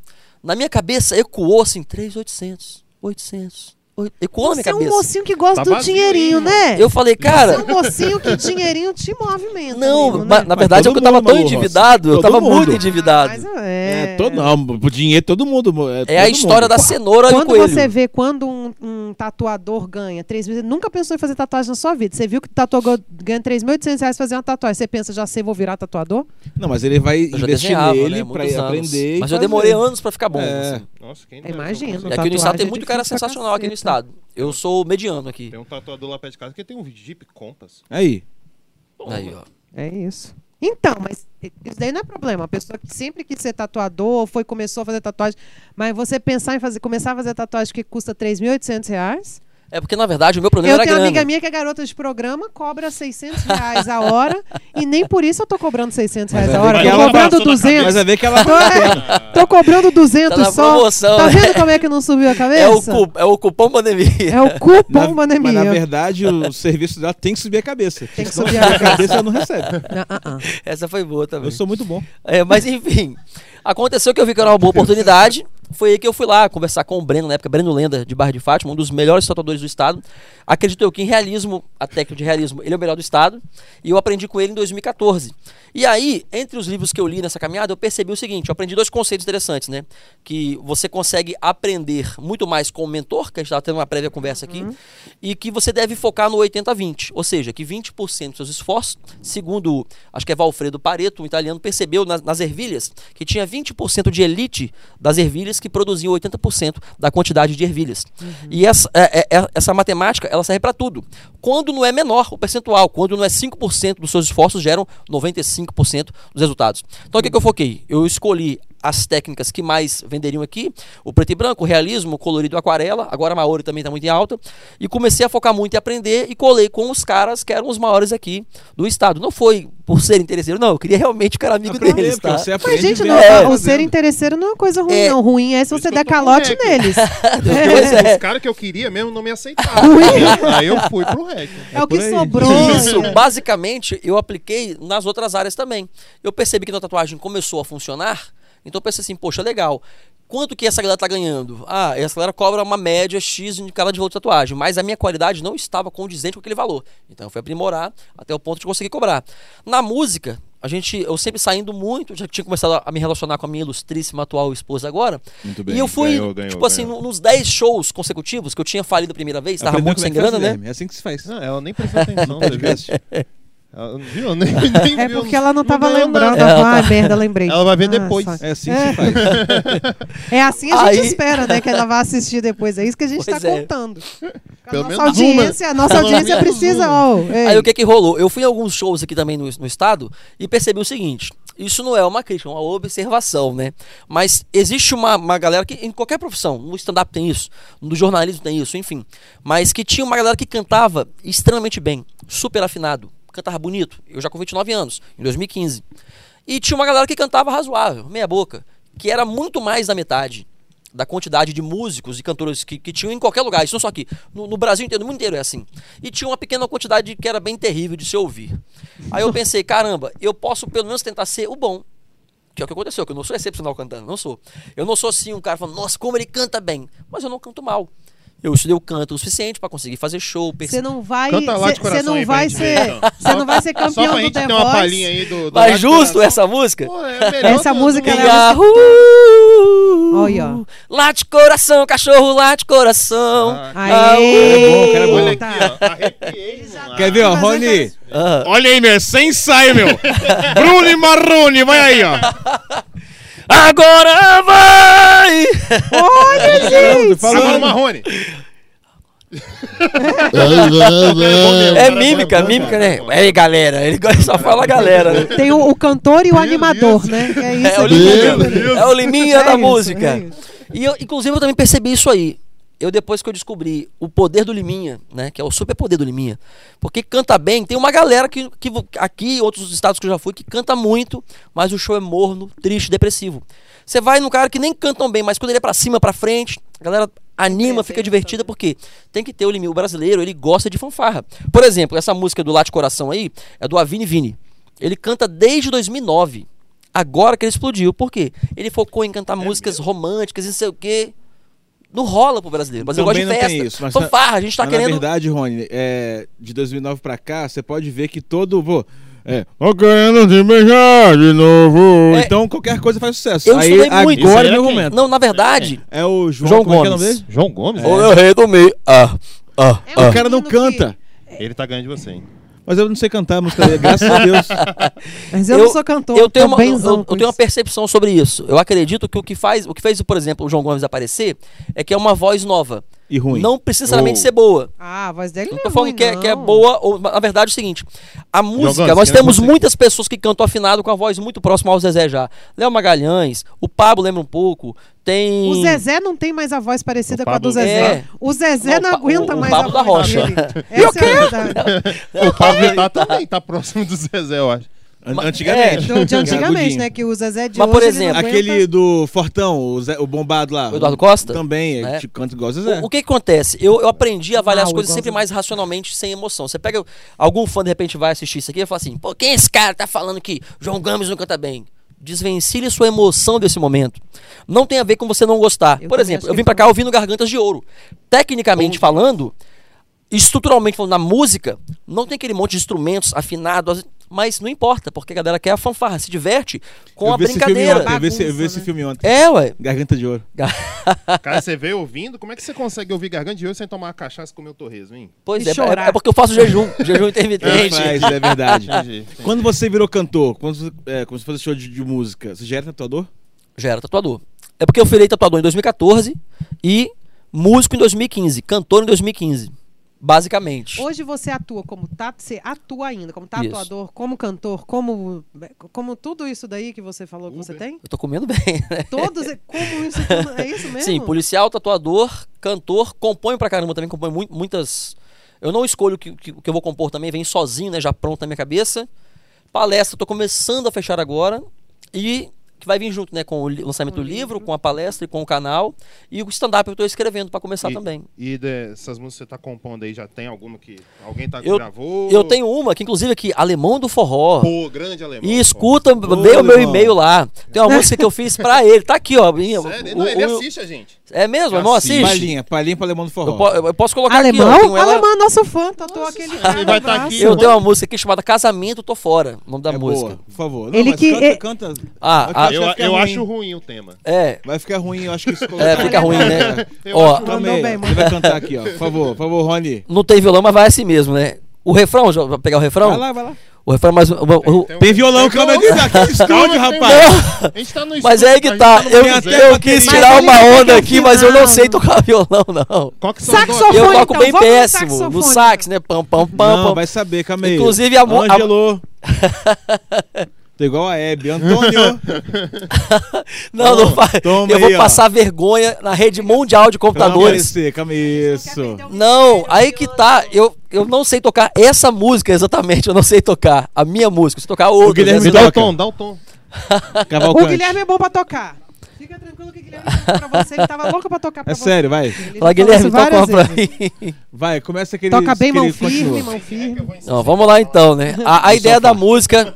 Na minha cabeça ecoou assim, 3.800, 800, minha Você é um cabeça. mocinho que gosta Tá do vazio, dinheirinho, hein, né? Eu falei, cara... Você é um mocinho que dinheirinho te movimenta. Não, amigo, né? na verdade é que eu tava mundo, tão endividado, eu tava mundo. muito endividado. Mas É, é, todo, não, o dinheiro todo mundo. É, É a todo história mundo. da cenoura e o Quando coelho. você vê quando um, um tatuador ganha 3 mil, nunca pensou em fazer tatuagem na sua vida. Você viu que o tatuador ganha 3.800 reais fazer uma tatuagem. Você pensa, já sei, vou virar tatuador? Não, mas ele vai Eu investir desenhava, nele né, pra anos. aprender. Mas eu demorei anos pra ficar bom. É. assim. Nossa, quem E aqui no estado tem é muito cara sensacional aqui no caceta. Estado. Eu sou mediano aqui. Tem um tatuador lá perto de casa que tem um Jeep Compass. Aí. Aí, ó. É isso. Então, mas isso daí não é problema. A pessoa que sempre quis ser tatuador, foi começou a fazer tatuagem, mas você pensar em fazer, começar a fazer tatuagem que custa 3.800 reais? É porque, na verdade, o meu problema Eu era tenho uma grana. amiga minha que é garota de programa, cobra 600 reais a hora, e nem por isso eu tô cobrando 600 reais Mas a hora. Tô cobrando passou na 200. Mas vai ver que ela Tô, é, tô cobrando 200 Tá só. promoção, Tá né? vendo como é que não subiu a cabeça? É o, cu- é o cupom pandemia. É o cupom Na- pandemia. Mas na verdade o serviço dela tem que subir a cabeça. Tem que Senão subir a a cabeça ela não recebe. Ah, ah, ah. Essa foi boa também. Eu sou muito bom. É, mas enfim, aconteceu que eu vi que era uma boa oportunidade. Foi aí que eu fui lá conversar com o Breno, na época, Breno Lenda, de Barra de Fátima, um dos melhores tatuadores do estado. Acredito eu que em realismo, a técnica de realismo, ele é o melhor do estado. E eu aprendi com ele em 2014. E aí, entre os livros que eu li nessa caminhada, eu percebi o seguinte: eu aprendi dois conceitos interessantes, né? Que você consegue aprender muito mais com o mentor, que a gente estava tendo uma prévia conversa aqui, e que você deve focar no 80-20. Ou seja, que 20% dos seus esforços, segundo, acho que é Valfredo Pareto, um italiano, percebeu nas, nas ervilhas que tinha 20% de elite das ervilhas que produziam 80% da quantidade de ervilhas. E essa, é- é- é- essa matemática, ela serve para tudo. Quando não é menor o percentual, quando não é 5% dos seus esforços geram 95% dos resultados. Então o que, que eu foquei? Eu escolhi as técnicas que mais venderiam aqui, o preto e branco, o realismo, o colorido, a aquarela, agora a Maori também está muito em alta, e comecei a focar muito em aprender e colei com os caras que eram os maiores aqui do estado. Não foi por ser interesseiro, não, eu queria realmente ficar amigo Aprender, deles, tá? você Mas, gente, não, o que tá o ser interesseiro não é uma coisa ruim, É. não. Ruim é se você isso der que calote rec. neles. É, é. Os caras que eu queria mesmo não me aceitavam. Aí eu fui pro REC. é o que aí. sobrou. Isso, né? basicamente, eu apliquei nas outras áreas também. Eu percebi que a tatuagem começou a funcionar, então eu pensei assim, poxa, legal. Quanto que essa galera tá ganhando? Ah, essa galera cobra uma média X de cada de valor de tatuagem, mas a minha qualidade não estava condizente com aquele valor. Então eu fui aprimorar até o ponto de conseguir cobrar. Na música, a gente, eu sempre saindo muito, já tinha começado a me relacionar com a minha ilustríssima atual esposa agora. Muito bem. e eu fui, ganhou, ganhou, tipo assim, ganhou. no- nos 10 shows consecutivos que eu tinha falido a primeira vez, tava Aprendeu muito é sem grana, né? É assim que se faz. Não, ela nem prestou atenção. tá Viu? Nem, nem É viu. porque ela não tava ganhou lembrando. nada. Ela Ah, merda, lembrei. Ela vai ver Ah, depois. só- É assim que se faz. É assim a gente Aí- espera, né? Que ela vá assistir depois. É isso que a gente Pois está é. contando. A Pelo nossa menos audiência, a nossa Pelo audiência precisa. ó. Aí o que que rolou? Eu fui em alguns shows aqui também no, no estado e percebi o seguinte: isso não é uma crítica, é uma observação, né? Mas existe uma, uma galera que, em qualquer profissão, no stand-up tem isso, no jornalismo tem isso, enfim. Mas que tinha uma galera que cantava extremamente bem, super afinado, cantava bonito. Eu já com 29 anos, em 2015. E tinha uma galera que cantava razoável, meia boca, que era muito mais da metade. da quantidade de músicos e cantores que, que tinham em qualquer lugar, isso não só aqui, no, no Brasil inteiro, no mundo inteiro é assim. E tinha uma pequena quantidade que era bem terrível de se ouvir. Aí eu pensei, caramba, eu posso pelo menos tentar ser o bom. Que é o que aconteceu, que eu não sou excepcional cantando, não sou. Eu não sou assim um cara falando, nossa, como ele canta bem. Mas eu não canto mal. Eu estudei o canto o suficiente pra conseguir fazer show. perce- Você não vai. Canta lá de Você coração não vai ser. então. Você não vai ser Só campeão pra do gente The ter uma palhinha aí do. do Mas Lá de justo essa música? Pô, é a Essa do- música do- ela é Yahoo! Olha, ó. Late coração, cachorro, late coração. Ah, Aê! bom, cara é bom. Olha aqui, Tá. Arrepiei. Quer ver, ó, Rony? Ah. Olha aí, meu, sem ensaio, meu. Bruno Marrone, vai aí, ó. Agora vai! Olha, gente! Agora, Marrone. É mímica, mímica, né? Ei, galera, ele só fala galera. né? Tem o, o cantor e o animador, né? Que é isso É o. Liminha, é o Liminha É da isso, música. é isso. E eu, inclusive, eu também percebi isso aí. Eu, depois que eu descobri o poder do Liminha, né? Que é o super poder do Liminha. Porque canta bem, tem uma galera que, que aqui, outros estados que eu já fui, que canta muito, mas o show é morno, triste, depressivo. Você vai num cara que nem cantam bem, mas quando ele é pra cima, pra frente, a galera anima, fica divertida, porque tem que ter o Liminha. O brasileiro, ele gosta de fanfarra. Por exemplo, essa música do Late Coração aí é do Avini Vini. Ele canta desde 2009. Agora que ele explodiu. Por quê? Ele focou em cantar músicas românticas e não sei o quê. Não rola pro brasileiro. O Também gosta não de tem festa. isso, mas fanfarra, a gente tá Mas, querendo. Na verdade, Rony, é, de 2009 pra cá, você pode ver que todo. Pô, é. Tô querendo te beijar de novo. É. Então qualquer coisa faz sucesso. Eu Aí estudei muito. Agora é meu quem? momento. Não, na verdade. É o João, João como é que é o Gomes. nome dele? João Gomes? Ô, eu rei do meio. Ah, ah, É um O cara não menino que- canta. Ele tá ganhando de você, hein? Mas eu não sei cantar a música dele, graças a Deus. Mas eu, não sou cantor, eu tenho, uma, eu, eu tenho uma percepção sobre isso. Eu acredito que o que faz, o que fez, por exemplo, o João Gomes aparecer é que é uma voz nova. E ruim. Não precisariamente Oh. ser boa. Ah, a voz dele Não tô é falando ruim, que, é, que é boa, ou, na verdade é o seguinte: a música, Gomes, nós temos muitas pessoas que cantam afinado com a voz muito próxima ao Zezé já. Léo Magalhães, o Pablo lembra um pouco, tem. O Zezé não tem mais a voz parecida O com a do Zezé. É. O Zezé Não, o aguenta o- o mais Pablo a da voz Rocha. dele. Essa é a verdade. O Pablo Vittar também tá próximo do Zezé, eu acho. Antigamente. Do- de Era antigamente, né? Que o Zezé de Mas, por hoje, ele exemplo. Aquele do Fortão, o, Zé- o bombado lá. O Eduardo Costa? Também, É. é. te canta igual o Zezé. O, o que, que acontece? Eu, eu aprendi a avaliar Mal, as coisas sempre mais racionalmente, sem emoção. Você pega. Algum fã de repente vai assistir isso aqui e fala assim: pô, quem é esse cara que tá falando que João Gomes não canta bem? Desvencilhe sua emoção desse momento. Não tem a ver com você não gostar. Eu Por exemplo, eu vim pra não. cá ouvindo Gargantas de Ouro. Tecnicamente falando, estruturalmente falando, na música, não tem aquele monte de instrumentos afinados, mas não importa, porque a galera quer a fanfarra, se diverte com eu a brincadeira. ontem, eu vi esse, eu vi Bagunça, esse né? filme ontem. É, ué. Garganta de Ouro. Cara, você veio ouvindo? Como é que você consegue ouvir Garganta de Ouro sem tomar uma cachaça e comer o torresmo, hein? Pois E é, chorar. é, é porque eu faço jejum, jejum É, intermitente. faz, é verdade. Quando você virou cantor, quando você, é, quando você fazia show de, de música, você já era tatuador? Já era tatuador. É porque eu virei tatuador em 2014 e músico em 2015, cantor em 2015. Basicamente. Hoje você atua como ta- você atua ainda como tatuador, como cantor, como como tudo isso daí que você falou que você Uber. tem? Eu tô comendo bem, né? Todos como isso tudo, é isso mesmo? Sim, policial, tatuador, cantor, compõe pra caramba também, compõe mu- muitas. Eu não escolho o que, que, o que eu vou compor também, vem sozinho, né? Já pronto na minha cabeça. Palestra, tô começando a fechar agora. E que vai vir junto, né? Com o lançamento Com do o livro, livro. com a palestra e com o canal. E o stand-up eu tô escrevendo pra começar E- também. E dessas músicas que você tá compondo aí, já tem alguma que alguém tá Eu- gravou? Eu tenho uma que, inclusive, aqui, Alemão do Forró. Pô, grande alemão. E escuta, vê o meu alemão. e-mail lá. Tem uma música que eu fiz pra ele. Tá aqui, ó. minha- Sério? o- Não, ele o- assiste a gente. É mesmo? O irmão Assiste. assiste? Palhinha, palhinha pra Alemão do Forró. Eu, po- eu posso colocar Alemão? aqui, ela- Alemão é nosso fã, tatuou aquele Senhora, cara ele vai tá aqui. Eu tenho uma música aqui chamada Casamento Tô Fora, o nome da é música. boa, por favor. Não, Ele mas que- canta, é- canta. Ah, Vai ficar- Eu, eu ruim. acho ruim o tema. é. Vai ficar ruim, eu acho que isso É, fica ruim, né? Eu Ó, acho- aí, bem, Ele vai cantar aqui, ó. Por favor, por favor, Rony. não tem violão, mas vai assim mesmo, né? O refrão, vai pegar o refrão? Vai lá, vai lá. O refrão é mais. o- o- um- Tem violão, calma aí, aqui no estúdio, Calma, rapaz. A gente tá no Mas estúdio, é aí a que tá. no Eu, eu quis Mas tirar uma vai onda aqui, mas eu não sei tocar violão, não. Que Saxofone, Eu dois? toco então, bem péssimo, no sax, né? Pam, pam, pam, Não, pam. vai saber, calma aí. Inclusive, a mo- a- Ângelo. Tô igual a Hebe. Antônio. Não, não vai. toma Eu vou aí, ó. passar vergonha na rede mundial de computadores. aparecer, calma isso. Não, aí que tá. Eu, eu não sei tocar essa música exatamente. Eu não sei tocar. A minha música. Sei tocar outra. Guilherme né? Me dá o tom, dá o tom. O. Guilherme é bom pra tocar. Fica tranquilo que o Guilherme tocou pra você. Ele tava louco pra tocar pra É você. sério, vai. Fala, Guilherme, toca pra vezes. mim. Vai, começa aquele. Toca bem mão firme, mão firme. Não, vamos lá então, né? A, a ideia da música,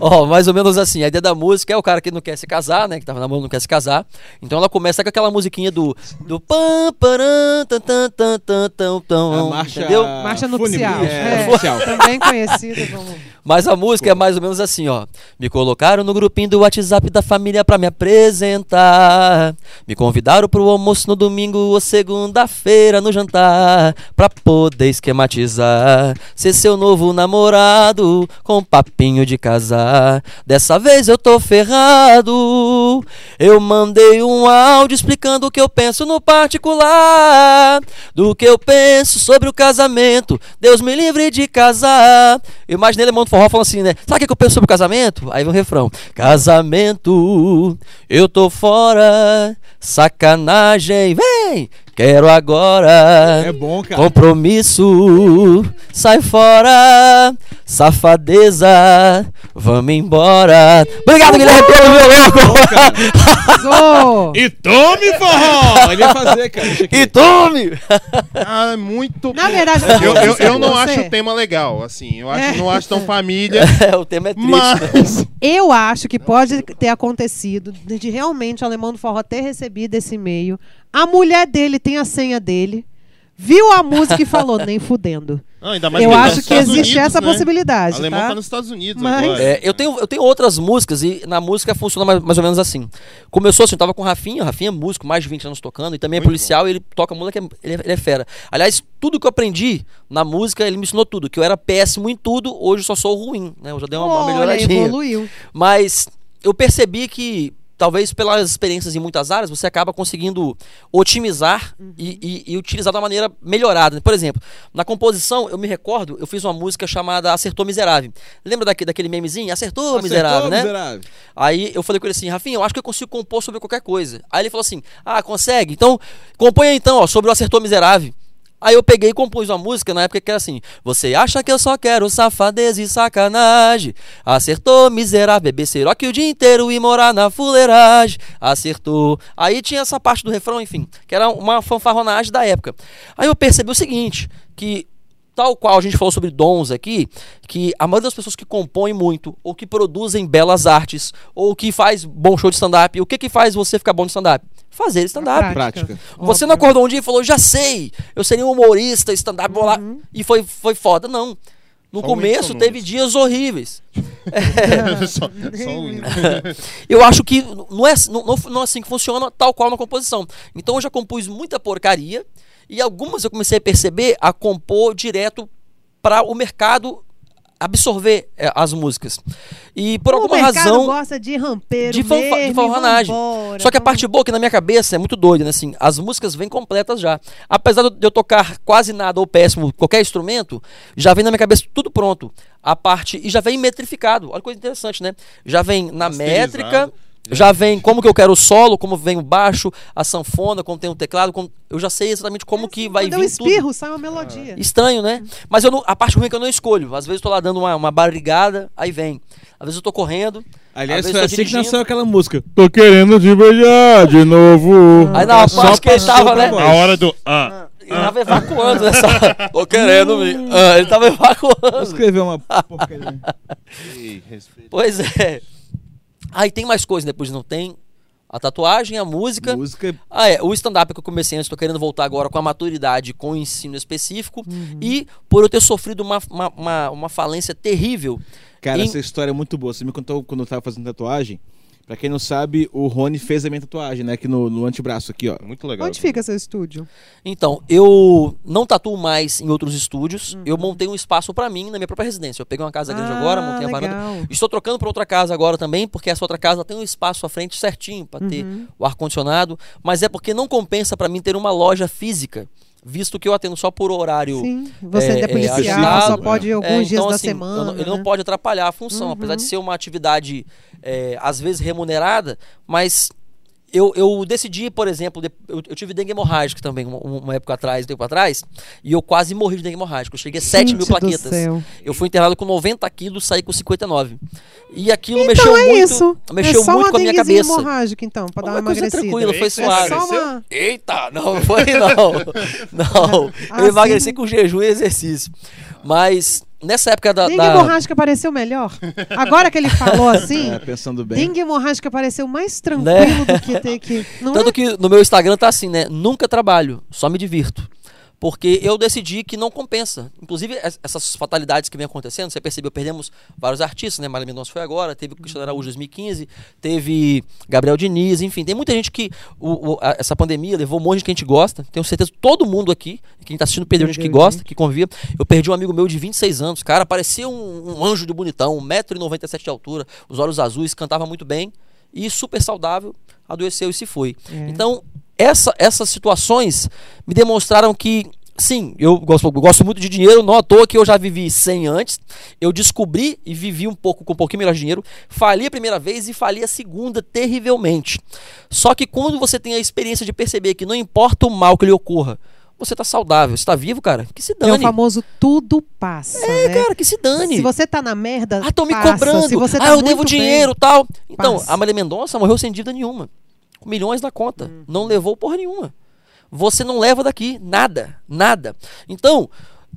ó, mais ou menos assim, a ideia da música é o cara que não quer se casar, né? Que tava namorando, não quer se casar. Então ela começa com aquela musiquinha do. Do pam, param, tan, tan, tan, tan, tan, A tan, marcha. entendeu? Marcha nupcial. É, nupcial. Também conhecida como... Mas a música é mais ou menos assim, ó. Me colocaram no grupinho do WhatsApp da família pra me apresentar. Me convidaram pro almoço no domingo ou segunda-feira no jantar. Pra poder esquematizar. Ser seu novo namorado com papinho de casar. Dessa vez eu tô ferrado. Eu mandei um áudio explicando o que eu penso no particular. Do que eu penso sobre o casamento. Deus me livre de casar. Eu imaginei ele Forró falando assim, né? Sabe o que eu penso sobre o casamento? Aí vem o refrão: Casamento, eu tô fora, sacanagem, vem, quero agora. É bom, cara. Compromisso, sai fora, safadeza, vamos embora. Obrigado, Guilherme, pelo violão. Arrasou! E tome forró! Ele ia fazer, cara. E tome! Ah, é muito. Na verdade, Eu, eu, eu não acho o tema legal, assim. Eu acho, É. não acho tão família. É, o tema é triste. né? Mas. Eu acho que pode ter acontecido de de realmente o alemão do forró ter recebido esse e-mail. A mulher dele tem a senha dele, viu a música e falou, nem fudendo. Não, ainda mais Eu tá acho que Estados existe Unidos, essa né? possibilidade, O alemão tá? tá nos Estados Unidos Mas- agora. É, eu, tenho, eu tenho outras músicas e na música funciona mais, mais ou menos assim. Começou assim, eu tava com o Rafinha, o Rafinha é músico, mais de 20 anos tocando, e também é Muito policial, e ele toca música, ele, é- ele é fera. Aliás, tudo que eu aprendi na música, ele me ensinou tudo, que eu era péssimo em tudo, hoje eu só sou ruim, né? Eu já dei uma, uma Olha, melhoradinha. evoluiu. Mas eu percebi que, talvez pelas experiências em muitas áreas, você acaba conseguindo otimizar e, e- e utilizar da maneira melhorada. Por exemplo, na composição, eu me recordo, eu fiz uma música chamada Acertou Miserável. Lembra daque- daquele memezinho? Acertou, Acertou, Miserável, né? miserável. Aí eu falei com ele assim, Rafinha, eu acho que eu consigo compor sobre qualquer coisa. Aí ele falou assim, ah, consegue? Então, compõe aí, então, ó, sobre o Acertou Miserável. Aí eu peguei e compus uma música na época que era assim: Você acha que eu só quero safadeza e sacanagem? Acertou, miserável, beber seroque o dia inteiro e morar na fuleiragem. Acertou. Aí tinha essa parte do refrão, enfim, que era uma fanfarronagem da época. Aí eu percebi o seguinte: que tal qual a gente falou sobre dons aqui, que a maioria das pessoas que compõem muito, ou que produzem belas artes, ou que faz bom show de stand-up, o que que faz você ficar bom de stand-up? Fazer stand-up. Prática. Você não acordou um dia e falou, já sei, eu seria um humorista, stand-up, vou lá, e foi, foi foda. Não. No Só começo teve dias horríveis. só, só hino. Eu acho que não é, não, não- não é assim que funciona, tal qual na composição. Então eu já compus muita porcaria e algumas eu comecei a perceber a compor direto para o mercado absorver eh, as músicas. E por alguma o mercado razão. gosta de rampeiro de fanfa- de mesmo, e fanfarronagem. vambora, Só que a vamos- parte boa que na minha cabeça é muito doida, né? Assim, as músicas vêm completas já. Apesar de eu tocar quase nada ou péssimo qualquer instrumento, já vem na minha cabeça tudo pronto. A parte e já vem metrificado. Olha que coisa interessante, né? Já vem na métrica, já vem como que eu quero o solo, como vem o baixo, a sanfona, como tem o teclado, como- eu já sei exatamente como que vai Quando eu vir tudo. espirro, sai uma melodia. Estranho, né? Mas eu não- a parte ruim é que eu não escolho. Às vezes eu tô lá dando uma, uma barrigada, aí vem. Às vezes eu tô correndo. Aliás, foi assim que nasceu aquela música. Tô querendo te beijar de novo. Aí na parte que ele tava, né? A hora do. Ah, Ele tava evacuando nessa. Tô querendo me. Ah, ele tava Vou evacuando. escrever uma porcaria. ei, respeito. Pois é. Aí tem mais coisas depois, não tem? A tatuagem, a música. Música. Ah, é. O stand-up que eu comecei antes, tô querendo voltar agora com a maturidade, com o ensino específico. E por eu ter sofrido uma, uma, uma, uma falência terrível. Cara, Em- essa história é muito boa. Você me contou quando eu tava fazendo tatuagem. Pra quem não sabe, o Rony fez a minha tatuagem, né? Aqui no, no antebraço, aqui, ó. Muito legal. Onde fica seu estúdio? Então, eu não tatuo mais em outros estúdios. Eu montei um espaço pra mim na minha própria residência. Eu peguei uma casa grande Ah, agora, montei a varanda. Estou trocando para outra casa agora também, porque essa outra casa tem um espaço à frente certinho para ter Uhum. o ar-condicionado. Mas é porque não compensa para mim ter uma loja física, visto que eu atendo só por horário. Sim, você é, ainda é é, policial, só pode ir É, alguns dias então, da assim, eu semana. não- ele não né? pode atrapalhar a função, Uhum. apesar de ser uma atividade é, às vezes remunerada, mas eu, eu decidi, por exemplo, eu, eu tive dengue hemorrágica também, uma, uma época atrás, um tempo atrás, e eu quase morri de dengue hemorrágica. Eu cheguei a 7 mil Gente do plaquetas. céu. Eu fui internado com 90 quilos, saí com 59. E aquilo Então mexeu é muito, isso. mexeu é muito uma com a minha cabeça. hemorrágica, então, pra dar Uma uma coisa tranquila, foi Eita, suave. É uma... Eita, não foi não. Não, Ah, eu emagreci sim. com jejum e exercício. Mas nessa época da... Dengue da- hemorrágica pareceu melhor. Agora que ele falou assim, É, pensando bem. dengue hemorrágica pareceu mais tranquilo Né? do que ter que. Não Tanto é? que no meu Instagram tá assim, né? Nunca trabalho, só me divirto. Porque eu decidi que não compensa. Inclusive, es- essas fatalidades que vem acontecendo, você percebeu, perdemos vários artistas, né? Marília Mendonça foi agora, teve o Cristiano Araújo em 2015, teve Gabriel Diniz, enfim, tem muita gente que o- o- a- essa pandemia levou um monte de que a gente gosta. Tenho certeza que todo mundo aqui, quem tá assistindo, perdeu gente que gosta, que convia. Eu perdi um amigo meu de 26 anos, cara, parecia um, um anjo de bonitão, 1,97m de altura, os olhos azuis, cantava muito bem e super saudável, adoeceu e se foi. É. Então, essa- essas situações me demonstraram que, sim, eu gosto, eu gosto muito de dinheiro, não à toa que eu já vivi 100 antes, eu descobri e vivi um pouco com um pouquinho melhor de dinheiro, falhei a primeira vez e falhei a segunda terrivelmente. Só que quando você tem a experiência de perceber que não importa o mal que lhe ocorra, você tá saudável, você tá vivo, cara, que se É o dane. famoso tudo passa. É, né? cara, que se dane. Se você tá na merda. Ah, estão me passa. cobrando. Se você tá ah, eu devo bem, dinheiro tal. Então, passa. a Maria Mendonça morreu sem dívida nenhuma. Milhões na conta. Uhum. Não levou porra nenhuma. Você não leva daqui nada. Nada. Então,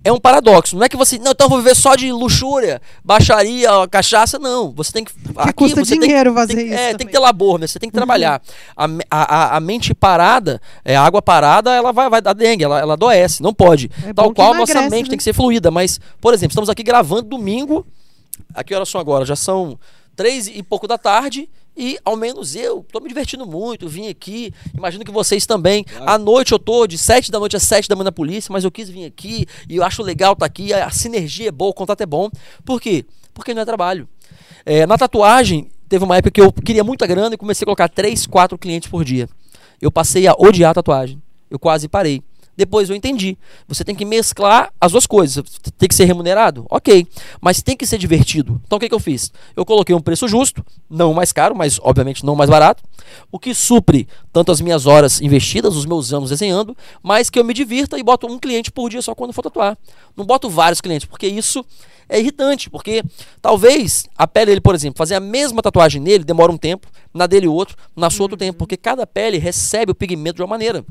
é um paradoxo. Não é que você. Não, então eu vou viver só de luxúria, baixaria, cachaça. Não. Você tem que. Que custa você dinheiro tem, fazer tem- isso É, tem também. que ter labor, né? Você tem que trabalhar. A, me- a, a- a mente parada, é, a água parada, ela vai, vai dar dengue, ela, ela adoece. Não pode. É Tal qual a nossa emagrece, mente né? tem que ser fluida. Mas, por exemplo, estamos aqui gravando domingo. A que horas são agora? Já são três e pouco da tarde. E ao menos eu tô me divertindo muito, vim aqui. Imagino que vocês também. À noite eu tô de sete da noite às sete da manhã na polícia, mas eu quis vir aqui e eu acho legal estar aqui. A, a sinergia é boa, o contato é bom. Por quê? Porque não é trabalho. É, na tatuagem, teve uma época que eu queria muita grana e comecei a colocar três, quatro clientes por dia. Eu passei a odiar a tatuagem. Eu quase parei. Depois eu entendi. Você tem que mesclar as duas coisas. Tem que ser remunerado? Ok. Mas tem que ser divertido. Então o que, que eu fiz? Eu coloquei um preço justo, não mais caro, mas obviamente não mais barato. O que supre tanto as minhas horas investidas, os meus anos desenhando, mas que eu me divirta e boto um cliente por dia só quando for tatuar. Não boto vários clientes, porque isso é irritante, porque talvez a pele dele, por exemplo, fazer a mesma tatuagem nele demora um tempo, na dele outro, na sua outro tempo, porque cada pele recebe o pigmento de uma maneira.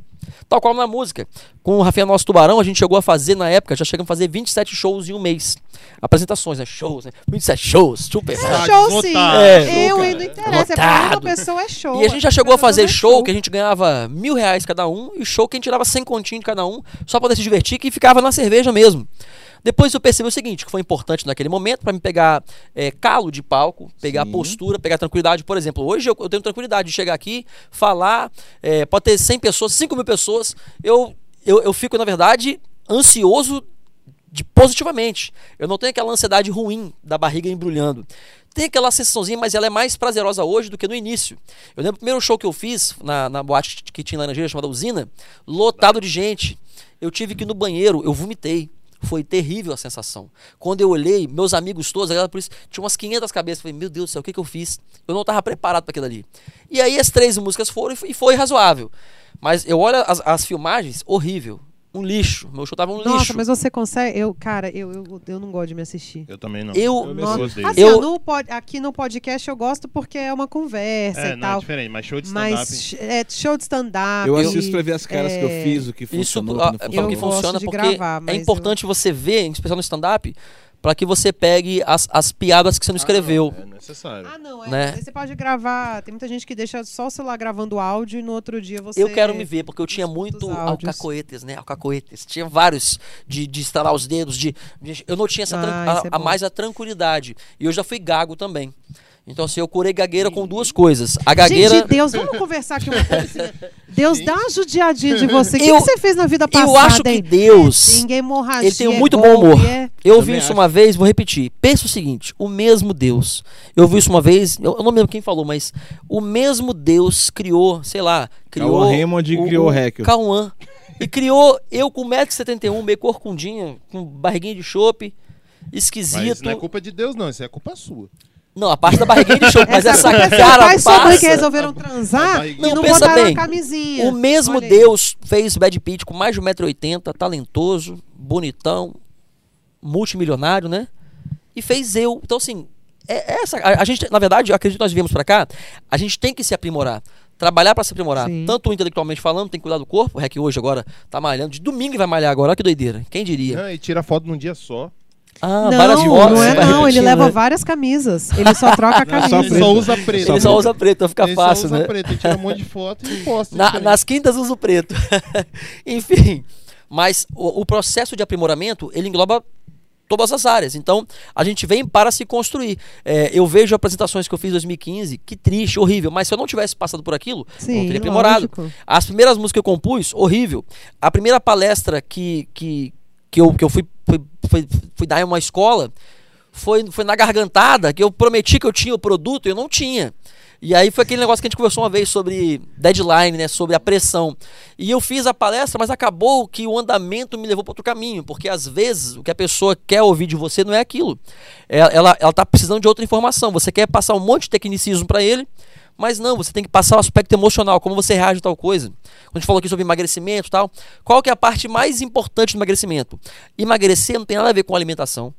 Tal qual na música. Com o Rafael Nosso Tubarão, a gente chegou a fazer na época, já chegamos a fazer 27 shows em um mês. Apresentações, né? Shows, né? 27 shows, super. É show sim. É. eu Show, e não interessa. É pra uma Lotado. pessoa é show. E a gente já chegou a fazer é show que a gente ganhava mil reais cada um, e show que a gente tirava 100 continhos de cada um, só pra poder se divertir, que ficava na cerveja mesmo. Depois eu percebi o seguinte, que foi importante naquele momento pra me pegar é, calo de palco, pegar Sim. postura, pegar tranquilidade. Por exemplo, hoje eu, eu tenho tranquilidade de chegar aqui, falar, é, pode ter 100 pessoas, 5 mil pessoas, eu, eu, eu fico, na verdade, ansioso de positivamente. Eu não tenho aquela ansiedade ruim da barriga embrulhando. Tem aquela sensaçãozinha, mas ela é mais prazerosa hoje do que no início. Eu lembro do primeiro show que eu fiz na, na boate que tinha em Laranjeira, chamada Usina, lotado de gente. Eu tive que ir no banheiro, eu vomitei. Foi terrível a sensação. Quando eu olhei, meus amigos todos, a galera por isso, tinha umas 500 cabeças. Falei, meu Deus do céu, o que, que eu fiz? Eu não estava preparado para aquilo ali. E aí as três músicas foram e foi, e foi razoável. Mas eu olho as, as filmagens, horrível. Um lixo. Meu show tava um Nossa, lixo. mas você consegue. Eu, cara, eu, eu, eu não gosto de me assistir. Eu também não. Eu- eu Nossa. odeio. Assim, Eu- ó, no pod- aqui no podcast eu gosto porque é uma conversa É, e não, é tal. diferente, mas show de stand-up. Mas é show de stand-up. Eu assisto pra ver as caras que eu é, fiz, o que Isso funcionou, o ah, que não é funcionou. que Eu gosto funciona de porque gravar, é importante você ver, em especial no stand-up, para que você pegue as, as piadas que você não escreveu. Ah, é necessário. Ah, não, é. Né? Você pode gravar. Tem muita gente que deixa só o celular gravando áudio e no outro dia você. Eu quero me ver, porque eu tinha muito alcacoetes, né? Alcacoetes. Tinha vários de, de estalar os dedos, de, Eu não tinha essa tran- Ah, isso a, é a mais a tranquilidade. E eu já fui gago também. Então, assim, eu curei gagueira com duas coisas. A gagueira. Gente, Deus, vamos conversar aqui uma coisa. Deus, dá uma judiadinha de você. O que, Eu- que você fez na vida passada, eu acho que? Deus. Ninguém hemorragia. Ele tem um muito bom humor. é- Eu Também ouvi isso acho. uma vez, vou repetir. Pensa o seguinte: o mesmo Deus. Eu ouvi isso uma vez, eu, eu não lembro quem falou, mas o mesmo Deus criou, sei lá, criou. Cauã Raymond criou o Heckel. Cauã. E criou eu com 1,71m, meio corcundinha, com barriguinha de chope, Mas esquisito. isso não é culpa de Deus, não. Isso é culpa sua. Não, a parte da barriguinha de chope, mas essa é seu cara pai e sua mãe que passa. resolveram A transar barriguinha. e não Não, pensa botaram bem, a camisinha. O mesmo Olha aí. Deus fez Brad Pitt com mais de 1,80m, talentoso, bonitão, multimilionário, né? E fez eu. Então, assim, é essa. A, a gente, na verdade, eu acredito que nós viemos pra cá, a gente tem que se aprimorar. Trabalhar pra se aprimorar. Sim. Tanto intelectualmente falando, tem que cuidar do corpo. O Rec hoje agora tá malhando. De domingo vai malhar agora. Olha que doideira. Quem diria? Não, e tira foto num dia só. Ah, Não, várias fotos. não é não, ele leva né? várias camisas. Ele só troca a Não, só camisa. Ele só usa preto. Ele só usa preto, então fica Ele fácil, só usa né? preto. Ele tira um monte de foto e posta. Na- nas quintas uso preto. Enfim, mas o, o processo de aprimoramento, ele engloba todas as áreas. Então, a gente vem para se construir. É, eu vejo apresentações que eu fiz em 2015, que triste, horrível, mas se eu não tivesse passado por aquilo, eu não Sim, teria aprimorado. lógico. As primeiras músicas que eu compus, horrível. A primeira palestra que, que, que, eu, que eu fui, fui, fui, fui dar em uma escola foi, foi na gargantada, que eu prometi que eu tinha o produto e eu não tinha. E aí foi aquele negócio que a gente conversou uma vez sobre deadline, né, sobre a pressão. E eu fiz a palestra, mas acabou que o andamento me levou para outro caminho, porque às vezes o que a pessoa quer ouvir de você não é aquilo. Ela, ela, ela tá precisando de outra informação. Você quer passar um monte de tecnicismo para ele, mas não, você tem que passar o aspecto emocional, como você reage a tal coisa. Quando a gente falou aqui sobre emagrecimento e tal, qual que é a parte mais importante do emagrecimento? Emagrecer não tem nada a ver com alimentação,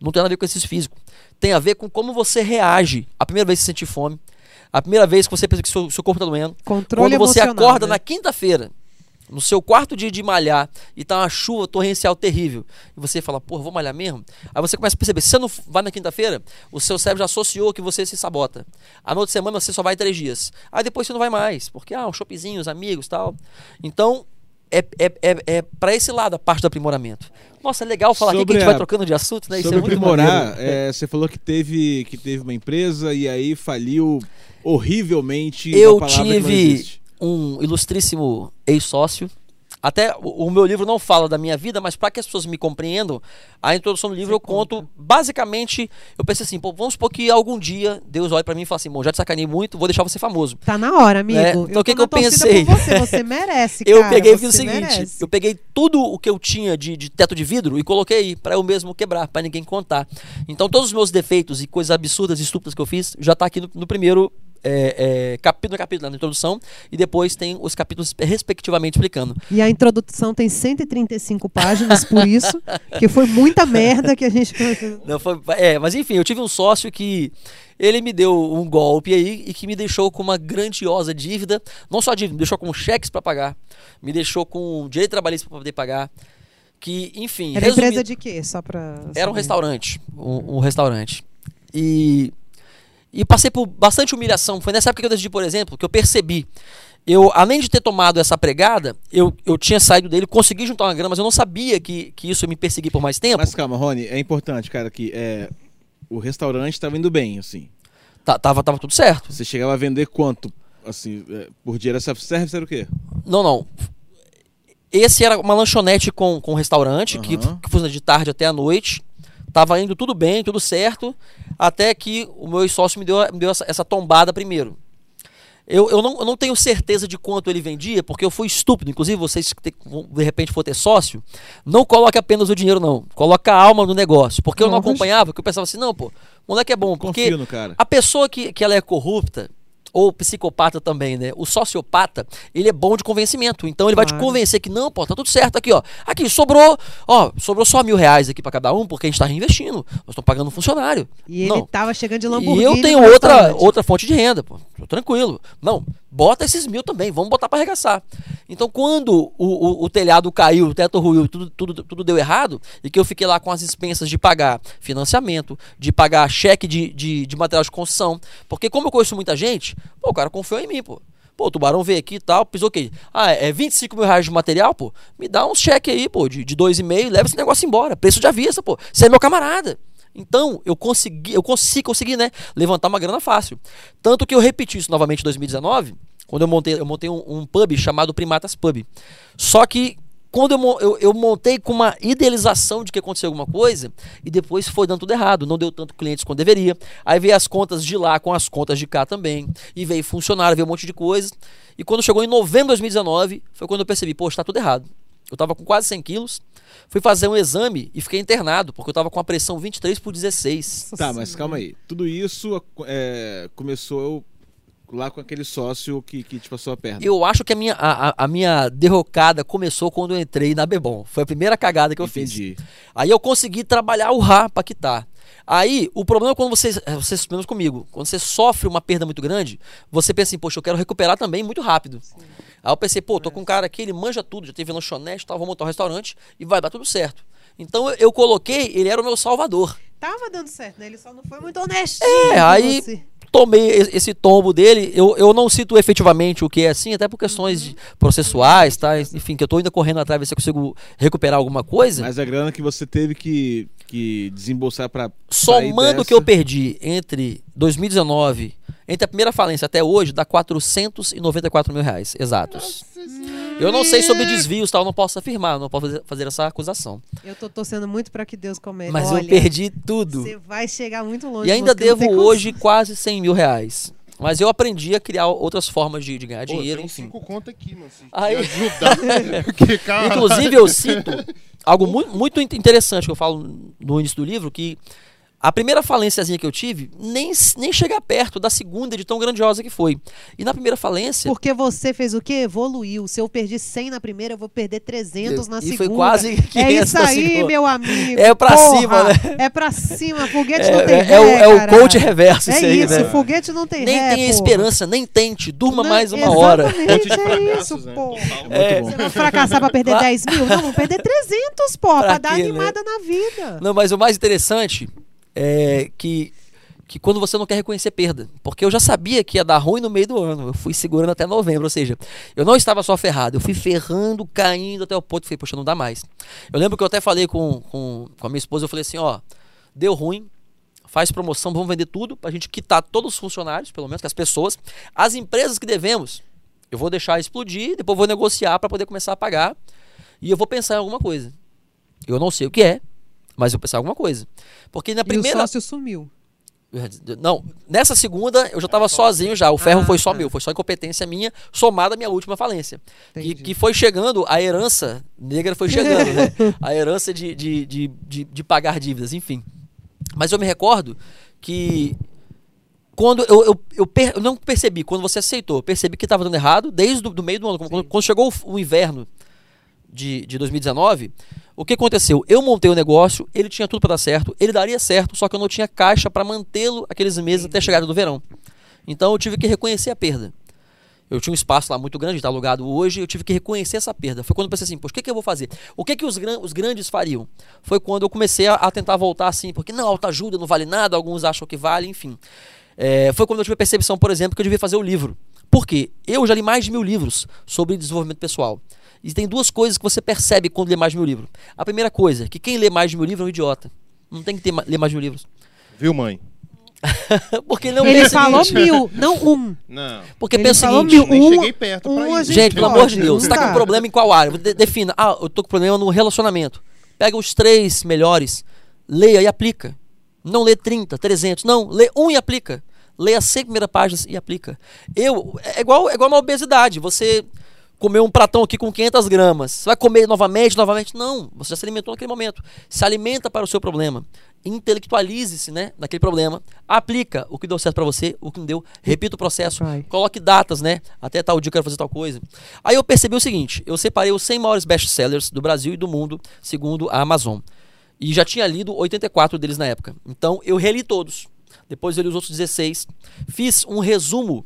não tem nada a ver com exercício físico. Tem a ver com como você reage a primeira vez que você sentir fome, a primeira vez que você pensa que seu, seu corpo está doendo, Controle quando você acorda né? na quinta-feira, no seu quarto dia de malhar, e tá uma chuva torrencial terrível, e você fala, porra, vou malhar mesmo? Aí você começa a perceber, se você não vai na quinta-feira, o seu cérebro já associou que você se sabota. A outra semana você só vai três dias. Aí depois você não vai mais, porque, ah, um shoppingzinho, os amigos tal. Então, é, é, é, é para esse lado a parte do aprimoramento. Nossa, é legal falar aqui que a gente Sobre vai trocando de assunto, né? Isso Sobre é muito aprimorar, é, você falou que teve, que teve uma empresa e aí faliu horrivelmente. Eu tive. Um ilustríssimo ex-sócio. Até o, o meu livro não fala da minha vida, mas para que as pessoas me compreendam, a introdução do livro Você eu conto basicamente. Eu pensei assim, pô, vamos supor que algum dia Deus olhe para mim e fala assim: bom, já te sacanei muito, vou deixar você famoso. Tá na hora, amigo. É, Eu então o que que eu pensei? Você, você merece, eu cara, peguei e fiz o seguinte: merece. eu peguei tudo o que eu tinha de, de teto de vidro e coloquei aí, para eu mesmo quebrar, para ninguém contar. Então todos os meus defeitos e coisas absurdas e estúpidas que eu fiz já tá aqui no, no primeiro. É, é, capítulo, capítulo na introdução e depois tem os capítulos respectivamente explicando. E a introdução tem 135 páginas, por isso, que foi muita merda que a gente... Não, foi- é, mas enfim, eu tive um sócio que ele me deu um golpe aí e que me deixou com uma grandiosa dívida. Não só dívida, me deixou com cheques para pagar, me deixou com direito trabalhista para poder pagar. Que, enfim, Era empresa de quê? Só pra... era um restaurante. Um, um restaurante. E, e passei por bastante humilhação. Foi nessa época que eu decidi, por exemplo, que eu percebi. Eu, além de ter tomado essa pregada, eu, eu tinha saído dele, consegui juntar uma grana, mas eu não sabia que, que isso ia me perseguir por mais tempo. Mas calma, Rony, é importante, cara, que é, o restaurante estava indo bem, assim. Tá- tava, tava tudo certo. Você chegava a vender quanto, assim, é, por dia? Era self-service, era o quê? Não, não. Esse era uma lanchonete com, com restaurante, que, Aham. que funciona de tarde até a noite. Tava indo tudo bem, tudo certo, até que o meu sócio me deu, me deu essa, essa tombada primeiro. Eu, eu, não, eu não tenho certeza de quanto ele vendia, porque eu fui estúpido. Inclusive, vocês que de repente for ter sócio, não coloque apenas o dinheiro, não. Coloca a alma no negócio. Porque eu não acompanhava, porque eu pensava assim, não, pô, moleque é bom. Porque a pessoa que, que ela é corrupta, ou psicopata também, né? O sociopata, ele é bom de convencimento. Então ele vai te Claro. convencer que não, pô, tá tudo certo aqui, ó. Aqui, sobrou, ó, sobrou só mil reais aqui pra cada um, porque a gente tá reinvestindo. Nós estamos pagando um funcionário. E ele não. tava chegando de E Lamborghini eu tenho outra, outra fonte de renda, pô. Tô tranquilo. Não, bota esses mil também, vamos botar pra arregaçar. Então, quando o, o, o telhado caiu, o teto ruiu, tudo, tudo, tudo deu errado, e que eu fiquei lá com as expensas de pagar financiamento, de pagar cheque de, de, de material de construção, porque como eu conheço muita gente, pô, o cara confiou em mim, pô. Pô, o tubarão veio aqui e tal, pisou o quê? Ah, é 25 mil reais de material, pô? Me dá uns cheque aí, pô, de, de dois e meio, leva esse negócio embora. Preço de avista, pô. Você é meu camarada. Então, eu consegui, eu consegui, consegui, né, levantar uma grana fácil. Tanto que eu repeti isso novamente em 2019, quando eu montei, eu montei um, um pub chamado Primatas Pub. Só que quando eu, eu, eu montei com uma idealização de que aconteceu alguma coisa e depois foi dando tudo errado, não deu tanto clientes quanto deveria. Aí veio as contas de lá com as contas de cá também, e veio funcionário, veio um monte de coisa. E quando chegou em novembro de 2019, foi quando eu percebi, poxa, tá tudo errado. eu tava com quase 100 quilos. Fui fazer um exame e fiquei internado, porque eu tava com a pressão 23 por 16. Tá, mas calma aí. Tudo isso é, começou lá com aquele sócio que, que te passou a perna. Eu acho que a minha, a, a- minha derrocada começou quando eu entrei na Bebom. Foi a primeira cagada que eu fiz. Entendi. Aí eu consegui trabalhar o Rá pra quitar. Aí, o problema é quando você, é, você, pelo menos comigo, quando você sofre uma perda muito grande, você pensa assim, poxa, eu quero recuperar também muito rápido. Aí eu pensei, pô, tô com um cara aqui, ele manja tudo, já teve lanchonete, tal, vou montar um restaurante e vai dar tudo certo. Então eu, eu coloquei, ele era o meu salvador. Tava dando certo, né? Ele só não foi muito honesto. É, aí tomei esse tombo dele. Eu, eu não cito efetivamente o que é assim, até por questões de processuais, tá? Enfim, que eu tô ainda correndo atrás, ver se eu consigo recuperar alguma coisa. Mas a grana que você teve que, que desembolsar pra. sair Somando o que eu perdi entre 2019, entre a primeira falência até hoje, dá 494 mil reais exatos. Eu não sei sobre desvios, tal, não posso afirmar, não posso fazer- essa acusação. Eu tô torcendo muito pra que Deus comece. Mas Olha, eu perdi tudo. Você vai chegar muito longe. E ainda devo hoje quase 100 mil reais. Mas eu aprendi a criar outras formas de, de ganhar Pô, dinheiro, tem enfim. cinco contas aqui, mano. Se Aí- ajudar. Porque, cara... Inclusive, eu cito algo muito, muito in- interessante que eu falo no início do livro, que a primeira falênciazinha que eu tive nem, nem chega perto da segunda de tão grandiosa que foi. E na primeira falência, Porque você fez o quê? Evoluiu. Se eu perdi 100 na primeira, eu vou perder 300 na e segunda. foi quase 500 É isso na aí, segunda. meu amigo. É pra Porra, cima, né? É pra cima. Foguete É, não tem é- ré, é o, é o coach reverso É isso aí, isso, né? foguete não tem Nem ré, tenha porra. esperança, nem tente, durma Não, mais uma hora. É isso, né? Muito bom. Você vai fracassar pra perder Claro. 10 mil? Não, vamos perder 300, porra, Pra pra, dar quê, né? animada na vida. Não, mas o mais interessante é que, que quando você não quer reconhecer perda. Porque eu já sabia que ia dar ruim no meio do ano. Eu fui segurando até novembro. Ou seja, eu não estava só ferrado. Eu fui ferrando, caindo até o ponto. Falei, poxa, não dá mais. Eu lembro que eu até falei com, com, com a minha esposa. Eu falei assim: ó, deu ruim. Faz promoção, vamos vender tudo pra gente quitar todos os funcionários, pelo menos, que as pessoas. As empresas que devemos, eu vou deixar explodir, depois vou negociar para poder começar a pagar. E eu vou pensar em alguma coisa. Eu não sei o que é, mas eu em alguma coisa. Porque na E o primeira. sócio sumiu. Não, nessa segunda eu já estava sozinho já. O ferro Ah, foi só tá. meu, foi só incompetência minha, somada à minha última falência. Que, que foi chegando, a herança negra foi chegando, né? A herança de, de, de, de, de pagar dívidas, enfim. Mas eu me recordo que quando eu, eu, eu, per- eu não percebi, quando você aceitou, eu percebi que estava dando errado desde o do meio do ano. Quando, quando chegou o, o inverno de, de 2019, o que aconteceu? Eu montei o negócio, ele tinha tudo para dar certo, ele daria certo, só que eu não tinha caixa para mantê-lo aqueles meses até a chegada do verão. Então eu tive que reconhecer a perda. Eu tinha um espaço lá muito grande, está alugado hoje, eu tive que reconhecer essa perda. Foi quando eu pensei assim, poxa, o que, que eu vou fazer? O que, que os, gran- os grandes fariam? Foi quando eu comecei a, a tentar voltar assim, porque não, autoajuda não vale nada, alguns acham que vale, enfim. É, foi quando eu tive a percepção, por exemplo, que eu devia fazer o livro. Por quê? Eu já li mais de mil livros sobre desenvolvimento pessoal. E tem duas coisas que você percebe quando lê mais de mil livros. A primeira coisa, que quem lê mais de mil livros é um idiota. Não tem que ter, ler mais de mil livros. Viu, mãe? Porque não Ele o falou seguinte, mil, não um. Não. Porque Ele pensa o falou seguinte, mil. Um- cheguei perto um pra a isso. Gente, pelo amor de Deus, você tá com tá. problema em qual área? De- defina. Ah, eu tô com problema no relacionamento. Pega os três melhores, leia e aplica. Não lê 30, 300. Não, lê um e aplica. Lê as 100 primeiras páginas e aplica. Eu, é igual, é igual uma obesidade. Você comeu um pratão aqui com 500 gramas. Você vai comer novamente, novamente? Não. Você já se alimentou naquele momento. Se alimenta para o seu problema. Intelectualize-se né, naquele problema. Aplica o que deu certo para você, o que não deu. Repita o processo. Coloque datas, né? Até tal dia eu quero fazer tal coisa. Aí eu percebi o seguinte: eu separei os 100 maiores best-sellers do Brasil e do mundo, segundo a Amazon. E já tinha lido 84 deles na época. Então eu reli todos. Depois eu li os outros 16. Fiz um resumo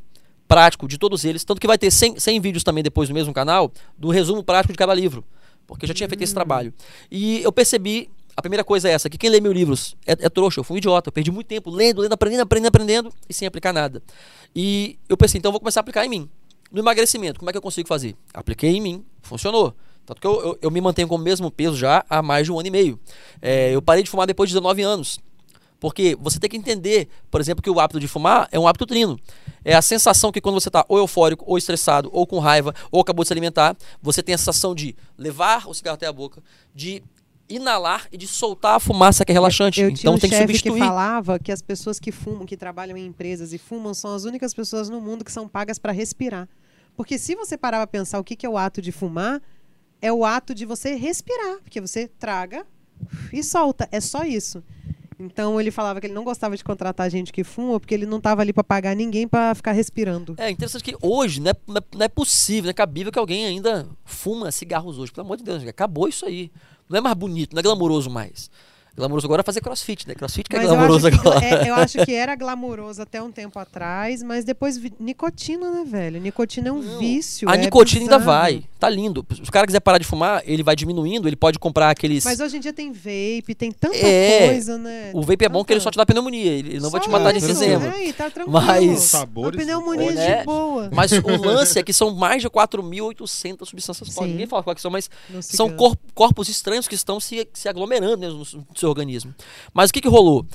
prático de todos eles. Tanto que vai ter 100, 100 vídeos também depois no mesmo canal do resumo prático de cada livro. Porque eu já tinha feito esse trabalho. E eu percebi. A primeira coisa é essa, que quem lê mil livros é, é trouxa, eu fui um idiota, eu perdi muito tempo lendo, lendo, aprendendo, aprendendo, aprendendo e sem aplicar nada. E eu pensei, então eu vou começar a aplicar em mim. No emagrecimento, como é que eu consigo fazer? Apliquei em mim, funcionou. Tanto que eu, eu, eu me mantenho com o mesmo peso já há mais de um ano e meio. É, eu parei de fumar depois de 19 anos. Porque você tem que entender, por exemplo, que o hábito de fumar é um hábito trino. É a sensação que quando você está ou eufórico, ou estressado, ou com raiva, ou acabou de se alimentar, você tem a sensação de levar o cigarro até a boca, de inalar e de soltar a fumaça que é relaxante. Eu tinha então um tem que chefe que substituir. falava que as pessoas que fumam, que trabalham em empresas e fumam, são as únicas pessoas no mundo que são pagas para respirar. Porque se você parar para pensar o que, que é o ato de fumar, é o ato de você respirar, porque você traga e solta. É só isso. Então ele falava que ele não gostava de contratar gente que fuma, porque ele não estava ali para pagar ninguém para ficar respirando. É interessante que hoje não é, não é- não é possível, não é cabível que alguém ainda fuma cigarros hoje. Pelo amor de Deus, acabou isso aí. Não é mais bonito, não é glamouroso mais. Glamouroso agora é fazer crossfit, né? Crossfit que é Mas eu glamouroso que, agora. é- eu acho que era glamouroso até um tempo atrás, mas depois vi- nicotina, né, velho? Nicotina é um Não, vício. A é nicotina ainda bizarro. vai. Tá lindo. Se o cara quiser parar de fumar, ele vai diminuindo, ele pode comprar aqueles. Mas hoje em dia tem vape, tem tanta É, coisa, né? O vape é bom que ele só te dá pneumonia. Ele não vai te matar de isso. enfisema. Aí, tá tranquilo. Mas- Uma Sabores. pneumonia olha, É. de boa. Mas o lance é que são mais de 4.800 substâncias. Ninguém fala qual que são, mas são cor- corpos estranhos que estão se, se aglomerando né, seu organismo. Mas o que, que rolou?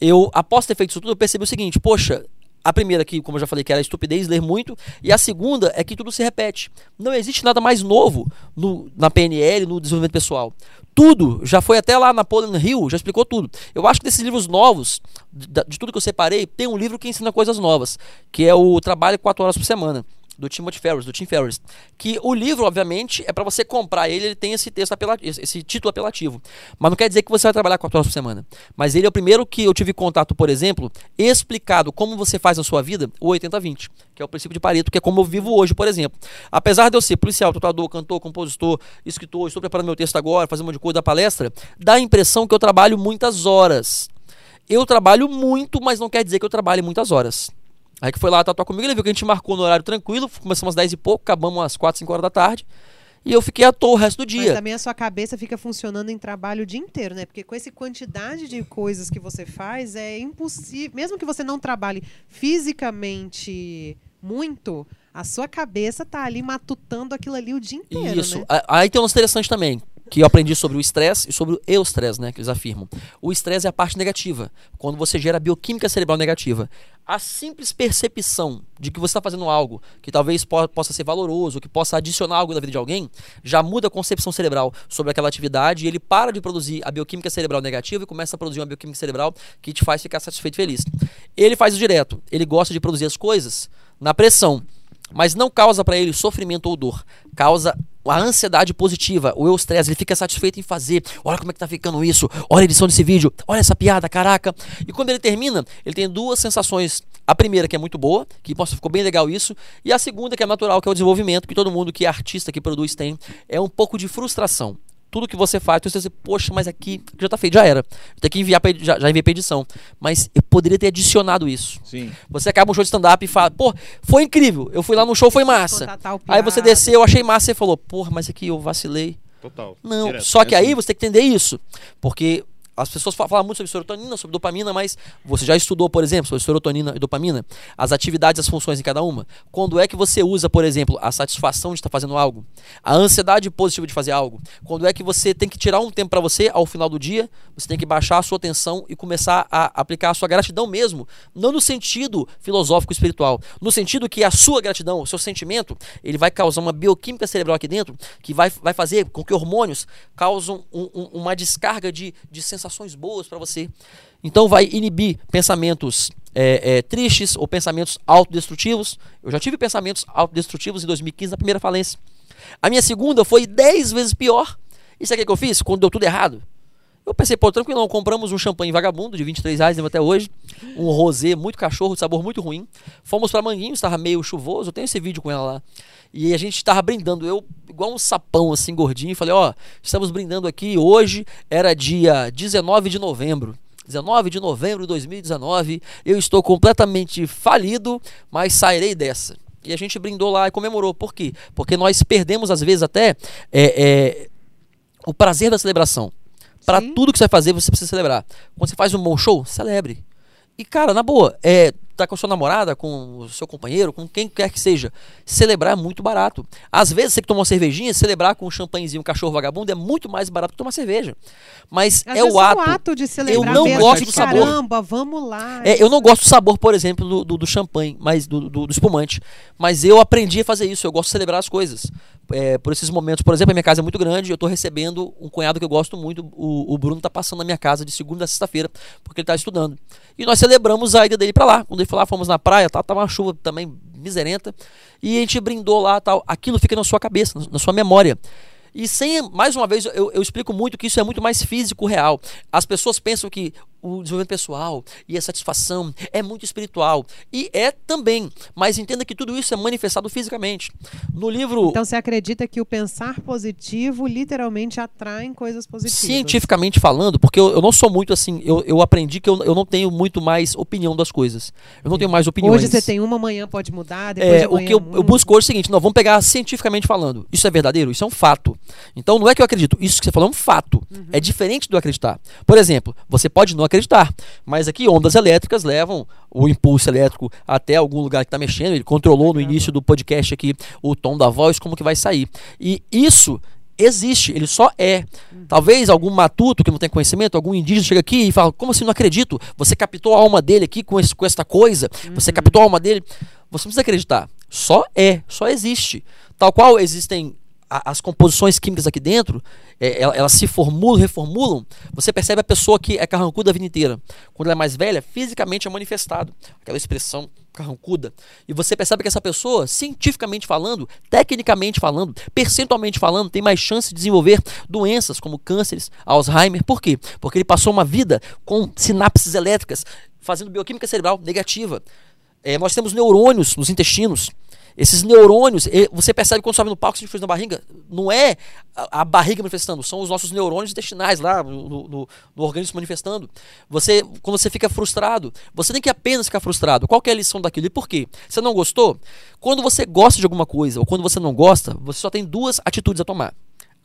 Eu, após ter feito isso tudo, eu percebi o seguinte: poxa, a primeira, que, como eu já falei, que era estupidez, ler muito, e a segunda é que tudo se repete. Não existe nada mais novo no- na PNL, no desenvolvimento pessoal. Tudo, já foi até lá Napoleon Hill, já explicou tudo. Eu acho que desses livros novos, de, de tudo que eu separei, tem um livro que ensina coisas novas, que é o Trabalho 4 Horas por Semana do Timothy Ferris, do Tim Ferriss, que o livro, obviamente, é para você comprar ele, ele tem esse texto apelativo, esse título apelativo. Mas não quer dizer que você vai trabalhar quatro horas por semana. Mas ele é o primeiro que eu tive contato, por exemplo, explicado como você faz na sua vida o 80-20, que é o princípio de Pareto, que é como eu vivo hoje, por exemplo. Apesar de eu ser policial, tatuador, cantor, compositor, escritor, estou preparando meu texto agora, fazendo um monte de coisa da palestra, dá a impressão que eu trabalho muitas horas. Eu trabalho muito, mas não quer dizer que eu trabalhe muitas horas. Aí que foi lá tatuar comigo, ele viu que a gente marcou no horário tranquilo, começamos às 10 e pouco, acabamos às 4, 5 horas da tarde. E eu fiquei à toa o resto do Mas dia. também a sua cabeça fica funcionando em trabalho o dia inteiro, né? Porque com essa quantidade de coisas que você faz, é impossível. Mesmo que você não trabalhe fisicamente muito, a sua cabeça tá ali matutando aquilo ali o dia inteiro, Isso. né? Aí tem um lance interessante também, que eu aprendi sobre o estresse e sobre o eustresse, né, que eles afirmam. O estresse é a parte negativa, quando você gera bioquímica cerebral negativa. A simples percepção de que você está fazendo algo que talvez po- possa ser valoroso, que possa adicionar algo na vida de alguém, já muda a concepção cerebral sobre aquela atividade e ele para de produzir a bioquímica cerebral negativa e começa a produzir uma bioquímica cerebral que te faz ficar satisfeito e feliz. Ele faz isso direto. Ele gosta de produzir as coisas na pressão mas não causa para ele sofrimento ou dor. Causa a ansiedade positiva, o eustresse, ele fica satisfeito em fazer. Olha como é que tá ficando isso. Olha a edição desse vídeo. Olha essa piada, caraca. E quando ele termina, ele tem duas sensações. A primeira que é muito boa, que nossa, ficou bem legal isso, e a segunda que é natural, que é o desenvolvimento, que todo mundo que é artista, que produz tem, é um pouco de frustração. Tudo que você faz, você diz, poxa, mas aqui já tá feito, já era. Tem que enviar pra, já, já enviei pra edição. Mas eu poderia ter adicionado isso. Sim. Você acaba um show de stand-up e fala, pô, foi incrível. Eu fui lá no show, foi massa. Aí você desceu, achei massa e falou, porra, mas aqui eu vacilei. Total. Não, Direto. só que É aí assim. você tem que entender isso. Porque as pessoas fa- falam muito sobre serotonina, sobre dopamina, mas você já estudou, por exemplo, sobre serotonina e dopamina, as atividades, as funções em cada uma. Quando é que você usa, por exemplo, a satisfação de estar fazendo algo, a ansiedade positiva de fazer algo? Quando é que você tem que tirar um tempo para você ao final do dia, você tem que baixar a sua atenção e começar a aplicar a sua gratidão mesmo, não no sentido filosófico espiritual, no sentido que a sua gratidão, o seu sentimento, ele vai causar uma bioquímica cerebral aqui dentro que vai, vai fazer com que hormônios causam um- um- uma descarga de, de sensações boas para você. Então vai inibir pensamentos é, é, tristes ou pensamentos autodestrutivos. Eu já tive pensamentos autodestrutivos em 2015 na primeira falência. A minha segunda foi 10 vezes pior. E sabe o que eu fiz? Quando deu tudo errado. Eu pensei, pô, tranquilão, compramos um champanhe vagabundo de 23 reais, lembro até hoje. Um rosé muito cachorro, de sabor muito ruim. Fomos pra Manguinhos, estava meio chuvoso, eu tenho esse vídeo com ela lá. E a gente estava brindando, eu igual um sapão assim, gordinho, falei, ó, estamos brindando aqui, hoje era dia 19 de novembro. 19 de novembro de 2019, eu estou completamente falido, mas sairei dessa. E a gente brindou lá e comemorou. Por quê? Porque nós perdemos, às vezes, até é, é, o prazer da celebração. Para tudo que você vai fazer, você precisa celebrar. Quando você faz um bom show, celebre. E, cara, na boa, é, tá com a sua namorada, com o seu companheiro, com quem quer que seja, celebrar é muito barato. Às vezes, você que toma uma cervejinha, celebrar com um champanhezinho, um cachorro vagabundo, é muito mais barato que tomar cerveja. Mas Às é vezes o ato. de celebrar não mesmo, gosto do sabor. Caramba, vamos lá. É, eu não gosto do sabor, por exemplo, do, do, do champanhe, mas do, do, do espumante. Mas eu aprendi a fazer isso. Eu gosto de celebrar as coisas. É, por esses momentos, por exemplo, a minha casa é muito grande. Eu tô recebendo um cunhado que eu gosto muito. O, o Bruno tá passando na minha casa de segunda a sexta-feira, porque ele tá estudando. E nós celebramos a ida dele pra lá. Quando ele foi lá, fomos na praia, tá, tava uma chuva também miserenta. E a gente brindou lá tal. Aquilo fica na sua cabeça, na- na sua memória. E sem, mais uma vez, eu, eu explico muito que isso é muito mais físico real. As pessoas pensam que o desenvolvimento pessoal e a satisfação é muito espiritual. E é também. Mas entenda que tudo isso é manifestado fisicamente. No livro. Então você acredita que o pensar positivo literalmente atrai coisas positivas? Cientificamente falando, porque eu, eu não sou muito assim, eu, eu aprendi que eu, eu não tenho muito mais opinião das coisas. Eu não tenho mais opiniões. Hoje você tem uma, amanhã pode mudar, depois É, o que eu, eu busco hoje é o seguinte: não, vamos pegar cientificamente falando. Isso é verdadeiro? Isso é um fato. Então não é que eu acredito, isso que você falou é um fato. Uhum. É diferente do acreditar. Por exemplo, você pode não acreditar, mas aqui ondas elétricas levam o impulso elétrico até algum lugar que está mexendo. Ele controlou no início do podcast aqui o tom da voz, como que vai sair. E isso existe, ele só é. Talvez algum matuto que não tem conhecimento, algum indígena chega aqui e fala: Como assim não acredito? Você captou a alma dele aqui com, esse, com esta coisa? Você captou a alma dele? Você não precisa acreditar. Só é, só existe. Tal qual existem a- as composições químicas aqui dentro, é, ela- elas se formulam, reformulam. Você percebe a pessoa que é carrancuda a vida inteira. Quando ela é mais velha, fisicamente é manifestado. Aquela expressão carrancuda. E você percebe que essa pessoa, cientificamente falando, tecnicamente falando, percentualmente falando, tem mais chance de desenvolver doenças como cânceres, Alzheimer. Por quê? Porque ele passou uma vida com sinapses elétricas, fazendo bioquímica cerebral negativa. É, nós temos neurônios nos intestinos. Esses neurônios, você percebe quando sobe no palco, se a na barriga, não é a, barriga manifestando, são os nossos neurônios intestinais lá, no, no- no organismo manifestando. Você, quando você fica frustrado, você tem que apenas ficar frustrado. Qual é a lição daquilo e por quê? Você não gostou? Quando você gosta de alguma coisa ou quando você não gosta, você só tem duas atitudes a tomar.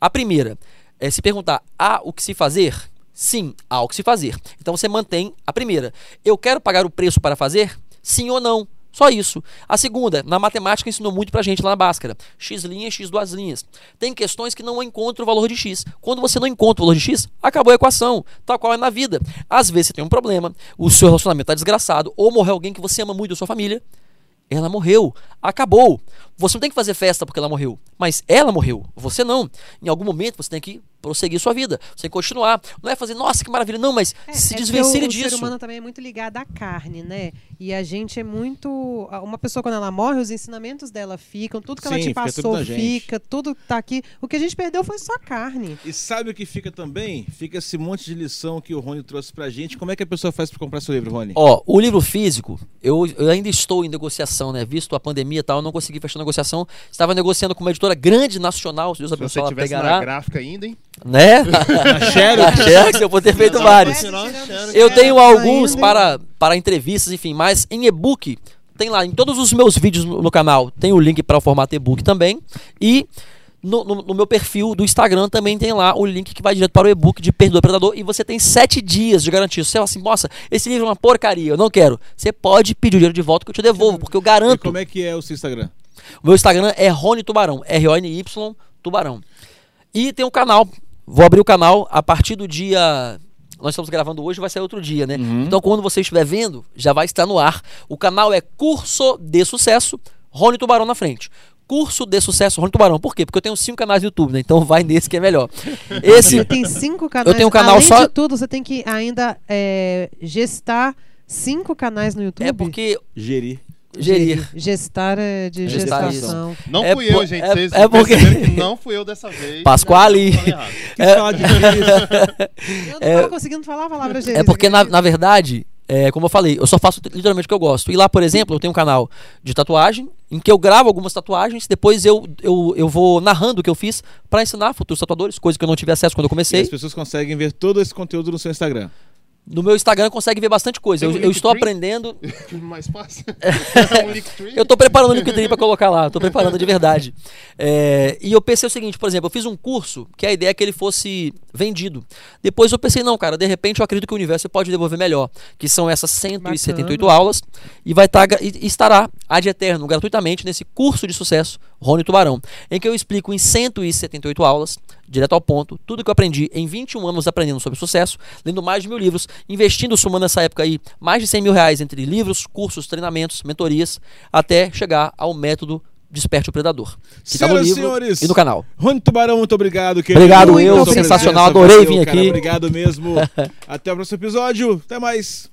A primeira é se perguntar: há o que se fazer? Sim, há o que se fazer. Então você mantém a primeira. Eu quero pagar o preço para fazer? Sim ou não? Só isso. A segunda, na matemática ensinou muito pra gente lá na Bhaskara. X linhas, X duas linhas. Tem questões que não encontram o valor de X. Quando você não encontra o valor de X, acabou a equação. Tal qual é na vida. Às vezes você tem um problema, o seu relacionamento está desgraçado, ou morreu alguém que você ama muito da sua família. Ela morreu. Acabou. Você não tem que fazer festa porque ela morreu. Mas ela morreu. Você não. Em algum momento você tem que prosseguir sua vida. Você continuar. Não é fazer, nossa, que maravilha. Não, mas É, se é desvencilhe o, O disso. ser humano também é muito ligado à carne, né? E a gente é muito. Uma pessoa, quando ela morre, os ensinamentos dela ficam, tudo que ela Sim, te fica tudo passou na gente. fica, tudo tá aqui. O que a gente perdeu foi só carne. E sabe o que fica também? Fica esse monte de lição que o Rony trouxe pra gente. Como é que a pessoa faz pra comprar seu livro, Rony? Ó, o livro físico, eu, eu ainda estou em negociação, né? Visto a pandemia e tal, eu não consegui fechar a negociação. Estava negociando com uma editora grande nacional, se Deus Se você abençoe, ela tivesse pegará. na gráfica ainda, hein? Né? A Xerox. A Xerox, eu vou ter feito Não, vários. Eu tenho alguns para, para entrevistas, enfim, mas em e-book, tem lá, em todos os meus vídeos no, canal, tem o link para o formato e-book também. E no, no- no meu perfil do Instagram também tem lá o link que vai direto para o e-book de Perdoa Predador. E você tem sete dias de garantia. Se você fala assim, nossa, esse livro é uma porcaria, eu não quero. Você pode pedir o dinheiro de volta que eu te devolvo, porque eu E garanto. como é que é o seu Instagram? O meu Instagram é Rony Tubarão, R-O-N-Y Tubarão. E tem um canal, vou abrir o canal a partir do dia. Nós estamos gravando hoje, vai sair outro dia, né? Então, quando você estiver vendo, já vai estar no ar. O canal é Curso de Sucesso, Rony Tubarão na frente. Curso de Sucesso, Rony Tubarão. Por quê? Porque eu tenho cinco canais no YouTube, né? Então vai nesse que é melhor. Esse. Você tem cinco canais. tenho um canal Além só- de tudo, você tem que ainda é, gestar cinco canais no YouTube. É porque. Gerir. Gerir. Gestar é de Gestar, gestação. Não É fui eu, gente. é- Vocês é porque- não fui eu dessa vez. Pasquale. Errado. Que difícil. Eu não tava conseguindo falar a palavra gerir. É porque, na, na verdade, é, como eu falei, eu só faço literalmente o que eu gosto. E lá, por exemplo, eu tenho um canal de tatuagem, em que eu gravo algumas tatuagens, depois eu, eu, eu vou narrando o que eu fiz pra ensinar futuros tatuadores, coisa que eu não tive acesso quando eu E comecei. as pessoas conseguem ver todo esse conteúdo no seu Instagram. No meu Instagram consegue ver bastante coisa. Tem Eu, eu estou aprendendo. Mais fácil. Linktree. Eu tô preparando o Linktree pra colocar lá, tô preparando de verdade. É, e eu pensei o seguinte, por exemplo, eu fiz um curso que a ideia é que ele fosse vendido. Depois eu pensei, não, cara, de repente eu acredito que o universo pode devolver melhor, que são essas 178 aulas e vai estar e e estará ad eterno, gratuitamente nesse curso de sucesso Rony Tubarão, em que eu explico em 178 aulas, direto ao ponto, tudo que eu aprendi em 21 anos aprendendo sobre sucesso, lendo mais de mil livros, investindo, somando nessa época aí, mais de 100 mil reais entre livros, cursos, treinamentos, mentorias, até chegar ao método Desperte o Predador. Que tá no Senhoras livro senhores, e no canal. Rony Tubarão, muito obrigado. querido. Obrigado, eu, sensacional, adorei vir aqui. Obrigado mesmo. Até o próximo episódio. Até mais.